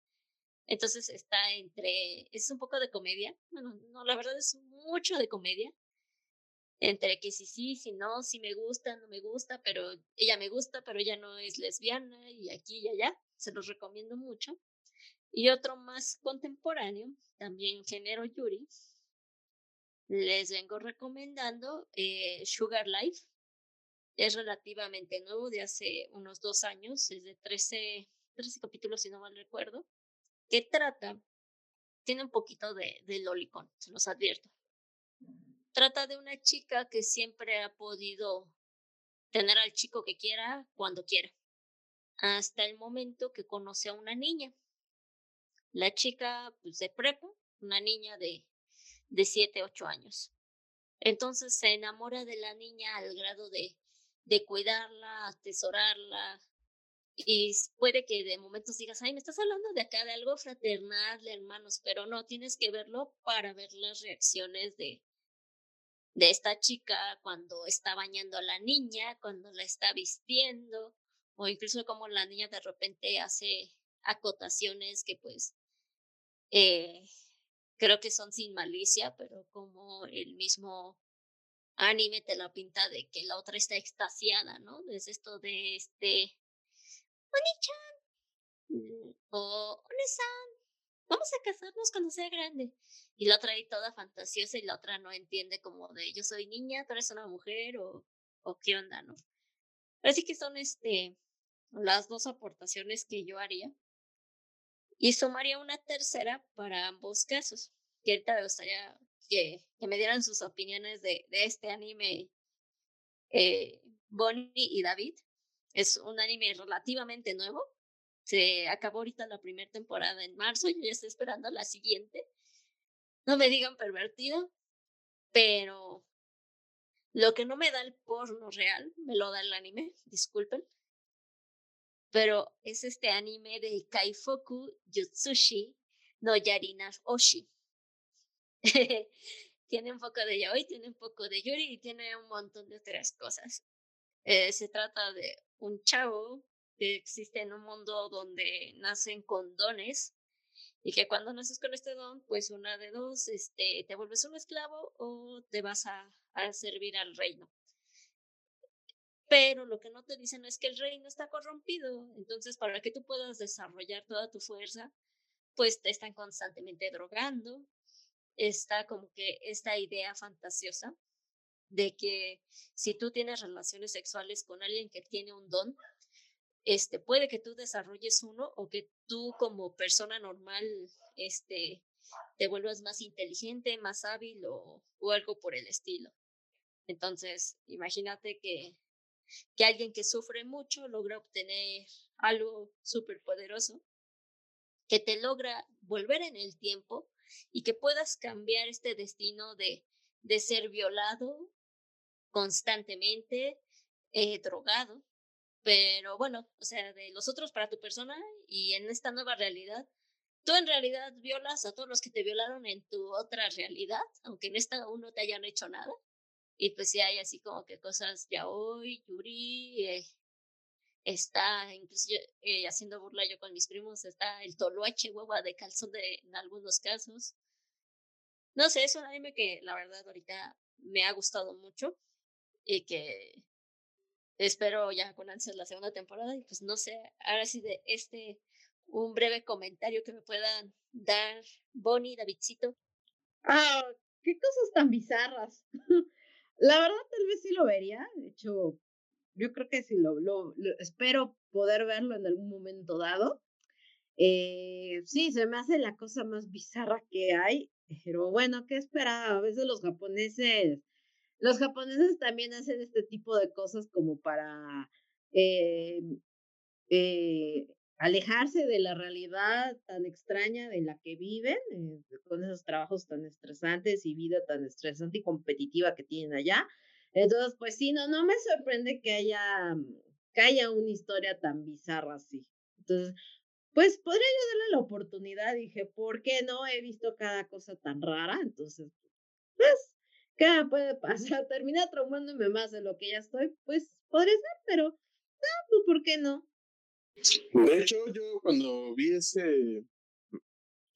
Entonces está entre, es un poco de comedia, bueno, no, la verdad es mucho de comedia, entre que sí, sí, sí, no, sí me gusta, no me gusta, pero ella me gusta, pero ella no es lesbiana y aquí y allá, se los recomiendo mucho. Y otro más contemporáneo, también género Yuri, les vengo recomendando eh, Sugar Life. Es relativamente nuevo, de hace unos dos años, es de 13, 13 capítulos, si no mal recuerdo que trata, tiene un poquito de, de lolicón, se los advierto. Trata de una chica que siempre ha podido tener al chico que quiera cuando quiera, hasta el momento que conoce a una niña. La chica pues, de prepa, una niña de, de 7, 8 años. Entonces se enamora de la niña al grado de, de cuidarla, atesorarla, y puede que de momentos digas, ay, me estás hablando de acá de algo fraternal, de hermanos, pero no, tienes que verlo para ver las reacciones de, de esta chica cuando está bañando a la niña, cuando la está vistiendo, o incluso como la niña de repente hace acotaciones que pues eh, creo que son sin malicia, pero como el mismo anime te la pinta de que la otra está extasiada, ¿no? Es esto de este Oni-chan mm, o Oni-san, vamos a casarnos cuando sea grande. Y la otra ahí toda fantasiosa y la otra no entiende como de yo soy niña, tú eres una mujer o, o qué onda, ¿no? Así que son este las dos aportaciones que yo haría. Y sumaría una tercera para ambos casos. Que ahorita me gustaría que, me dieran sus opiniones de, este anime eh, Bonnie y David. Es un anime relativamente nuevo. Se acabó ahorita la primera temporada en marzo y ya estoy esperando la siguiente. No me digan pervertido, pero lo que no me da el porno real, me lo da el anime, disculpen. Pero es este anime de Kaifoku Yutsushi no Yarina Oshi. tiene un poco de yaoi, tiene un poco de yuri y tiene un montón de otras cosas. Eh, se trata de un chavo que existe en un mundo donde nacen con dones y que cuando naces con este don, pues una de dos, este, te vuelves un esclavo o te vas a, a servir al reino. Pero lo que no te dicen es que el reino está corrompido. Entonces, para que tú puedas desarrollar toda tu fuerza, pues te están constantemente drogando. Está como que esta idea fantasiosa de que si tú tienes relaciones sexuales con alguien que tiene un don, este, puede que tú desarrolles uno o que tú como persona normal, este, te vuelvas más inteligente, más hábil o, o algo por el estilo. Entonces, imagínate que, que alguien que sufre mucho logra obtener algo súper poderoso, que te logra volver en el tiempo y que puedas cambiar este destino de, de ser violado constantemente, eh, drogado, pero bueno, o sea, de los otros para tu persona y en esta nueva realidad, tú en realidad violas a todos los que te violaron en tu otra realidad, aunque en esta aún no te hayan hecho nada. Y pues sí hay así como que cosas ya hoy, Yuri, está incluso eh, haciendo burla yo con mis primos, está el toloache hueva de calzón de, en algunos casos. No sé, es un anime que la verdad ahorita me ha gustado mucho y que espero ya con ansias la segunda temporada y pues no sé, ahora sí de este un breve comentario que me puedan dar Bonnie, Davidcito. Ah, qué cosas tan bizarras. la verdad tal vez sí lo vería, de hecho yo creo que sí lo, espero poder verlo en algún momento dado. Eh, sí, se me hace la cosa más bizarra que hay, pero bueno, ¿qué espera? A veces los japoneses los japoneses también hacen este tipo de cosas como para eh, eh, alejarse de la realidad tan extraña en la que viven, eh, con esos trabajos tan estresantes y vida tan estresante y competitiva que tienen allá. Entonces, pues sí, no, no me sorprende que haya, que haya una historia tan bizarra así. Entonces, pues podría yo darle la oportunidad, dije, ¿por qué no? He visto cada cosa tan rara, entonces, pues ¿qué puede pasar? Termina traumándome más de lo que ya estoy, pues podría ser, pero no, pues ¿por qué no? De hecho, yo cuando vi ese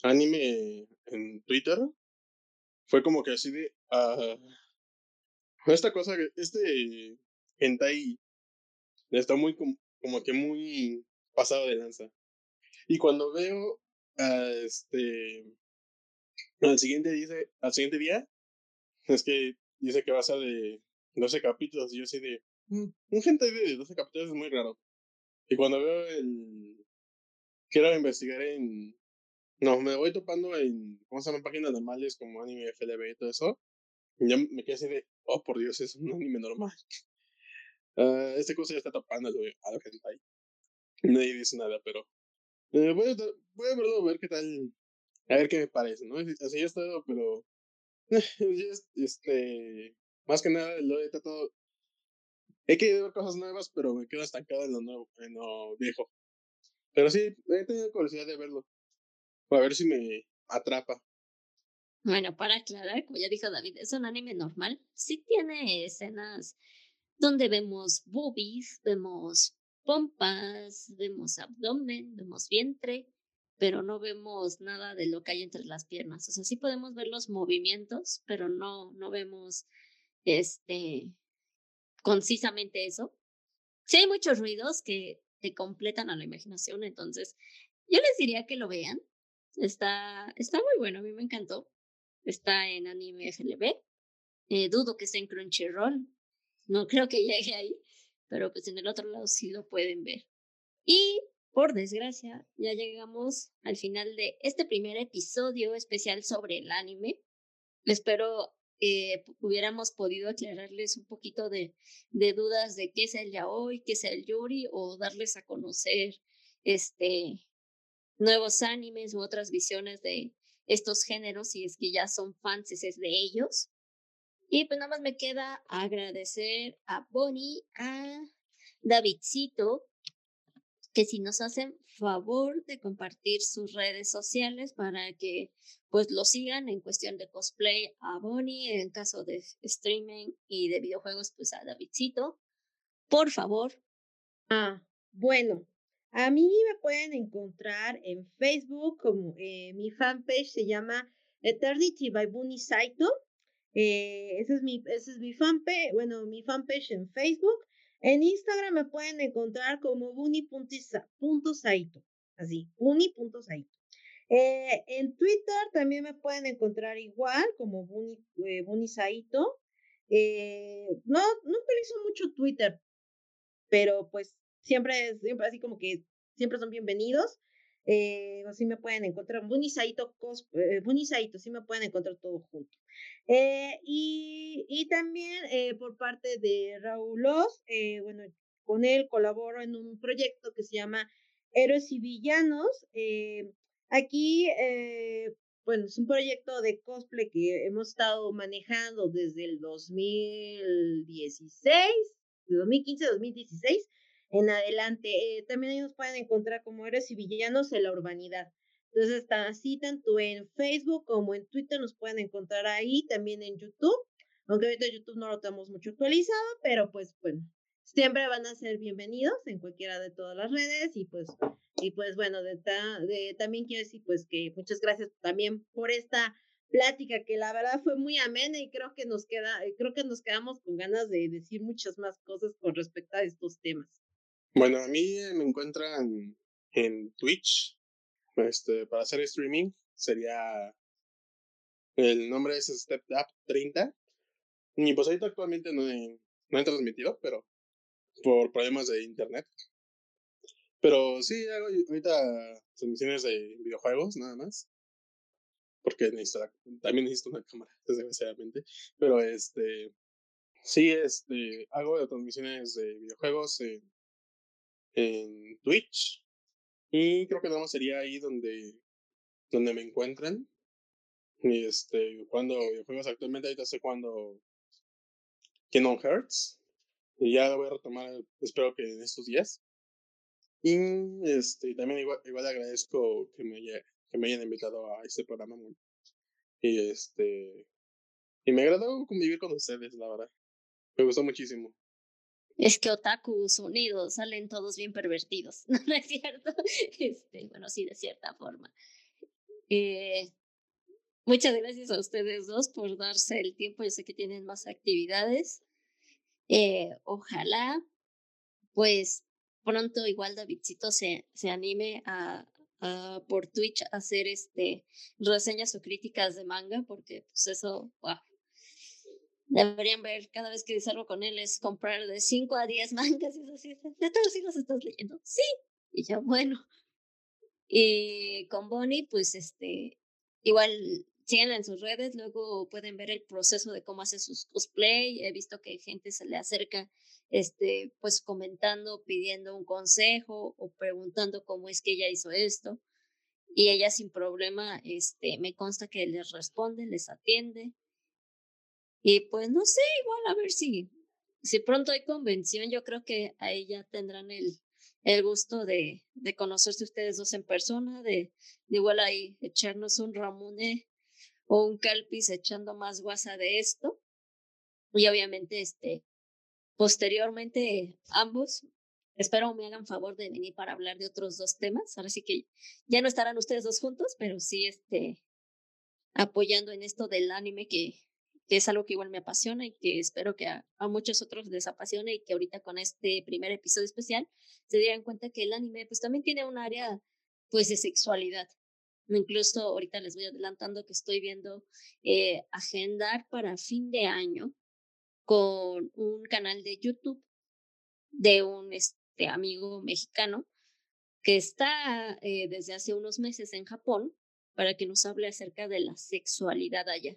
anime en Twitter, fue como que así de, ah, esta cosa, este hentai está muy como, que muy pasado de lanza. Y cuando veo a este al siguiente dice, al siguiente día, es que dice que va a ser de 12 capítulos, y yo así de, mm, un hentai de 12 capítulos es muy raro. Y cuando veo el quiero investigar en no, me voy topando en, ¿cómo se llaman? Páginas normales como anime FLB y todo eso. Ya me quedé así de, oh, por Dios, es un anime normal. Uh, este cosa ya está tapando a lo, a lo hentai. Nadie dice nada, pero eh, voy, a, voy a verlo, a ver qué tal, a ver qué me parece, ¿no? Así ya está, pero este, más que nada lo he tratado, he querido ver cosas nuevas, pero me quedo estancado en lo nuevo, en lo viejo. Pero sí, he tenido curiosidad de verlo, a ver si me atrapa. Bueno, para aclarar, como ya dijo David, es un anime normal. Sí tiene escenas donde vemos boobies, vemos pompas, vemos abdomen, vemos vientre, pero no vemos nada de lo que hay entre las piernas. O sea, sí podemos ver los movimientos, pero no, no vemos este concisamente eso. Sí hay muchos ruidos que te completan a la imaginación, entonces yo les diría que lo vean. Está, está muy bueno, a mí me encantó. Está en anime FLB. Eh, dudo que esté en Crunchyroll. No creo que llegue ahí pero pues en el otro lado sí lo pueden ver. Y por desgracia, ya llegamos al final de este primer episodio especial sobre el anime. Espero eh, hubiéramos podido aclararles un poquito de, de, dudas de qué es el yaoi, qué es el yuri, o darles a conocer este nuevos animes u otras visiones de estos géneros, si es que ya son fans de ellos. Y pues nada más me queda agradecer a Bonnie, a Davidcito, que si nos hacen favor de compartir sus redes sociales para que pues lo sigan en cuestión de cosplay a Bonnie, en caso de streaming y de videojuegos pues a Davidcito. Por favor. Ah, bueno, a mí me pueden encontrar en Facebook como eh, mi fanpage se llama Eternity by Bonnie Saito. Eh, ese, es mi, ese es mi fanpage, bueno, mi fanpage en Facebook. En Instagram me pueden encontrar como buni.saito, así, buni.saito. Eh, en Twitter también me pueden encontrar igual como buni, eh, bunisaito. Eh, no, no utilizo mucho Twitter, pero pues siempre, siempre así como que siempre son bienvenidos. Eh, así me pueden encontrar, Bunisaito, eh, sí me pueden encontrar todo junto. Eh, y, y, también eh, por parte de Raúl Oz, eh, bueno, con él colaboro en un proyecto que se llama Héroes y Villanos. Eh, aquí, bueno, es un proyecto de cosplay que hemos estado manejando desde el 2016, de 2015 2016 en adelante. Eh, también ahí nos pueden encontrar como héroes y villanos en la urbanidad. Entonces, así tanto en Facebook como en Twitter nos pueden encontrar ahí, también en YouTube. Aunque ahorita YouTube no lo tenemos mucho actualizado, pero pues bueno, siempre van a ser bienvenidos en cualquiera de todas las redes y pues y pues bueno, de, de, también quiero decir pues que muchas gracias también por esta plática que la verdad fue muy amena y creo que nos queda creo que nos quedamos con ganas de decir muchas más cosas con respecto a estos temas. Bueno, a mí me encuentran en Twitch. Este, para hacer streaming sería. El nombre es Step Up 30. Mi pues actualmente no he, no he transmitido, pero por problemas de internet. Pero sí, hago ahorita transmisiones de videojuegos, nada más. Porque necesito, también necesito una cámara, desgraciadamente. Pero este. Sí, este. Hago transmisiones de videojuegos en en Twitch. Y creo que nada más sería ahí donde, donde me encuentran. Y este, cuando juegos actualmente, ahorita estoy jugando Kingdom Hearts. Y ya lo voy a retomar, espero que en estos días. Y este, también igual, igual agradezco que me, haya, que me hayan invitado a este programa. Y este, y me agradó convivir con ustedes, la verdad. Me gustó muchísimo. Es que otakus unidos salen todos bien pervertidos, ¿no, es cierto? Este, bueno, sí, de cierta forma. Eh, muchas gracias a ustedes dos por darse el tiempo. Yo sé que tienen más actividades. Eh, ojalá, pues pronto igual Davidcito se, se anime a, por Twitch a hacer este reseñas o críticas de manga, porque pues eso, wow, deberían ver cada vez que salgo con él es comprar de 5 a 10 mangas y es así, ¿de todos sí los estás leyendo? Sí. Y yo, bueno. Y con Bonnie, pues este, igual síganla en sus redes, luego pueden ver el proceso de cómo hace sus cosplay. He visto que gente se le acerca, este, pues comentando, pidiendo un consejo o preguntando cómo es que ella hizo esto. Y ella sin problema, este, me consta que les responde, les atiende y pues no sé, igual a ver si, si pronto hay convención, yo creo que ahí ya tendrán el, el gusto de, de conocerse ustedes dos en persona, de, de igual ahí echarnos un Ramune o un Calpis echando más guasa de esto. Y obviamente, este, posteriormente, ambos, espero me hagan favor de venir para hablar de otros dos temas. Ahora sí que ya no estarán ustedes dos juntos, pero sí, este, apoyando en esto del anime que, que es algo que igual me apasiona y que espero que a, muchos otros les apasione y que ahorita con este primer episodio especial se dieran cuenta que el anime pues también tiene un área pues de sexualidad. Incluso ahorita les voy adelantando que estoy viendo eh, agendar para fin de año con un canal de YouTube de un este, amigo mexicano que está eh, desde hace unos meses en Japón para que nos hable acerca de la sexualidad allá.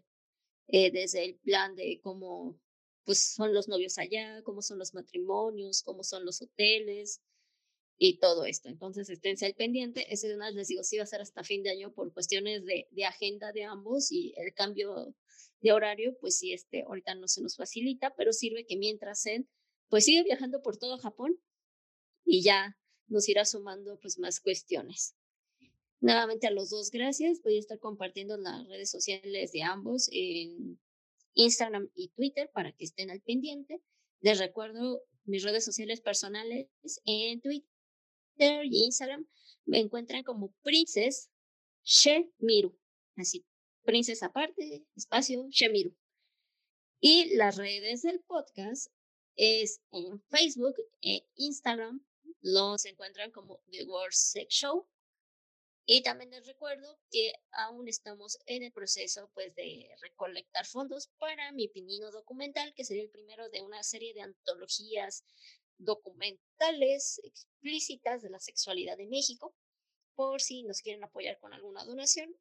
Eh, desde el plan de cómo pues son los novios allá, cómo son los matrimonios, cómo son los hoteles y todo esto. Entonces, esténse al pendiente. Ese de una les digo, sí va a ser hasta fin de año por cuestiones de, de agenda de ambos y el cambio de horario, pues sí, este, ahorita no se nos facilita, pero sirve que mientras él, pues sigue viajando por todo Japón y ya nos irá sumando pues más cuestiones. Nuevamente a los dos, gracias. Voy a estar compartiendo las redes sociales de ambos en Instagram y Twitter para que estén al pendiente. Les recuerdo mis redes sociales personales en Twitter y Instagram. Me encuentran como Princess Shemiru. Así, Princess aparte, espacio Shemiru. Y las redes del podcast es en Facebook e Instagram. Los encuentran como The World Sex Show y también les recuerdo que aún estamos en el proceso pues, de recolectar fondos para mi pinino documental, que sería el primero de una serie de antologías documentales explícitas de la sexualidad de México, por si nos quieren apoyar con alguna donación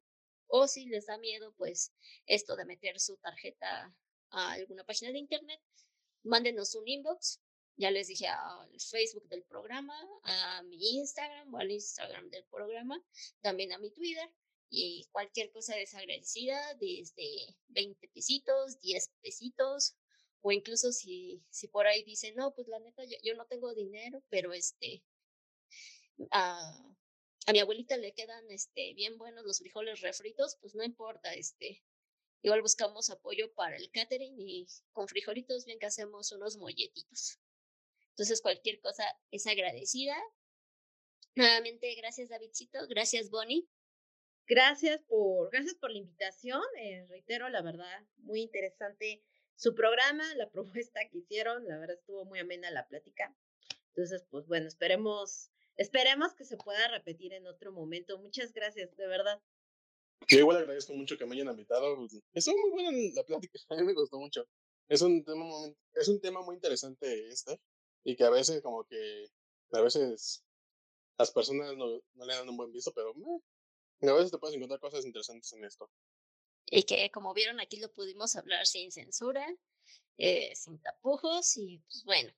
o si les da miedo pues esto de meter su tarjeta a alguna página de internet, mándenos un inbox ya les dije al Facebook del programa, a mi Instagram o al Instagram del programa, también a mi Twitter y cualquier cosa desagradecida, desde 20 pesitos, 10 pesitos, o incluso si, si por ahí dicen, no, pues la neta, yo, no tengo dinero, pero este, a, a mi abuelita le quedan este, bien buenos los frijoles refritos, pues no importa, este, igual buscamos apoyo para el catering y con frijolitos bien que hacemos unos molletitos. Entonces, cualquier cosa es agradecida. Nuevamente, gracias Davidcito, gracias Bonnie. Gracias por, gracias por la invitación. Eh, reitero, la verdad, muy interesante su programa, la propuesta que hicieron, la verdad estuvo muy amena la plática. Entonces, pues bueno, esperemos, esperemos que se pueda repetir en otro momento. Muchas gracias, de verdad. Yo igual agradezco mucho que me hayan invitado. Estuvo muy buena la plática, a mí me gustó mucho. Es un tema, es un tema muy interesante este y que a veces como que a veces las personas no, no le dan un buen visto, pero a veces te puedes encontrar cosas interesantes en esto. Y que como vieron aquí lo pudimos hablar sin censura, eh, sin tapujos y pues bueno,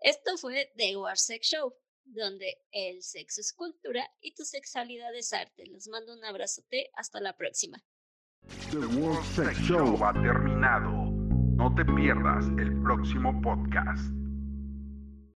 esto fue The War Sex Show, donde el sexo es cultura y tu sexualidad es arte. Les mando un abrazote, hasta la próxima. The World Sex Show ha terminado. No te pierdas el próximo podcast.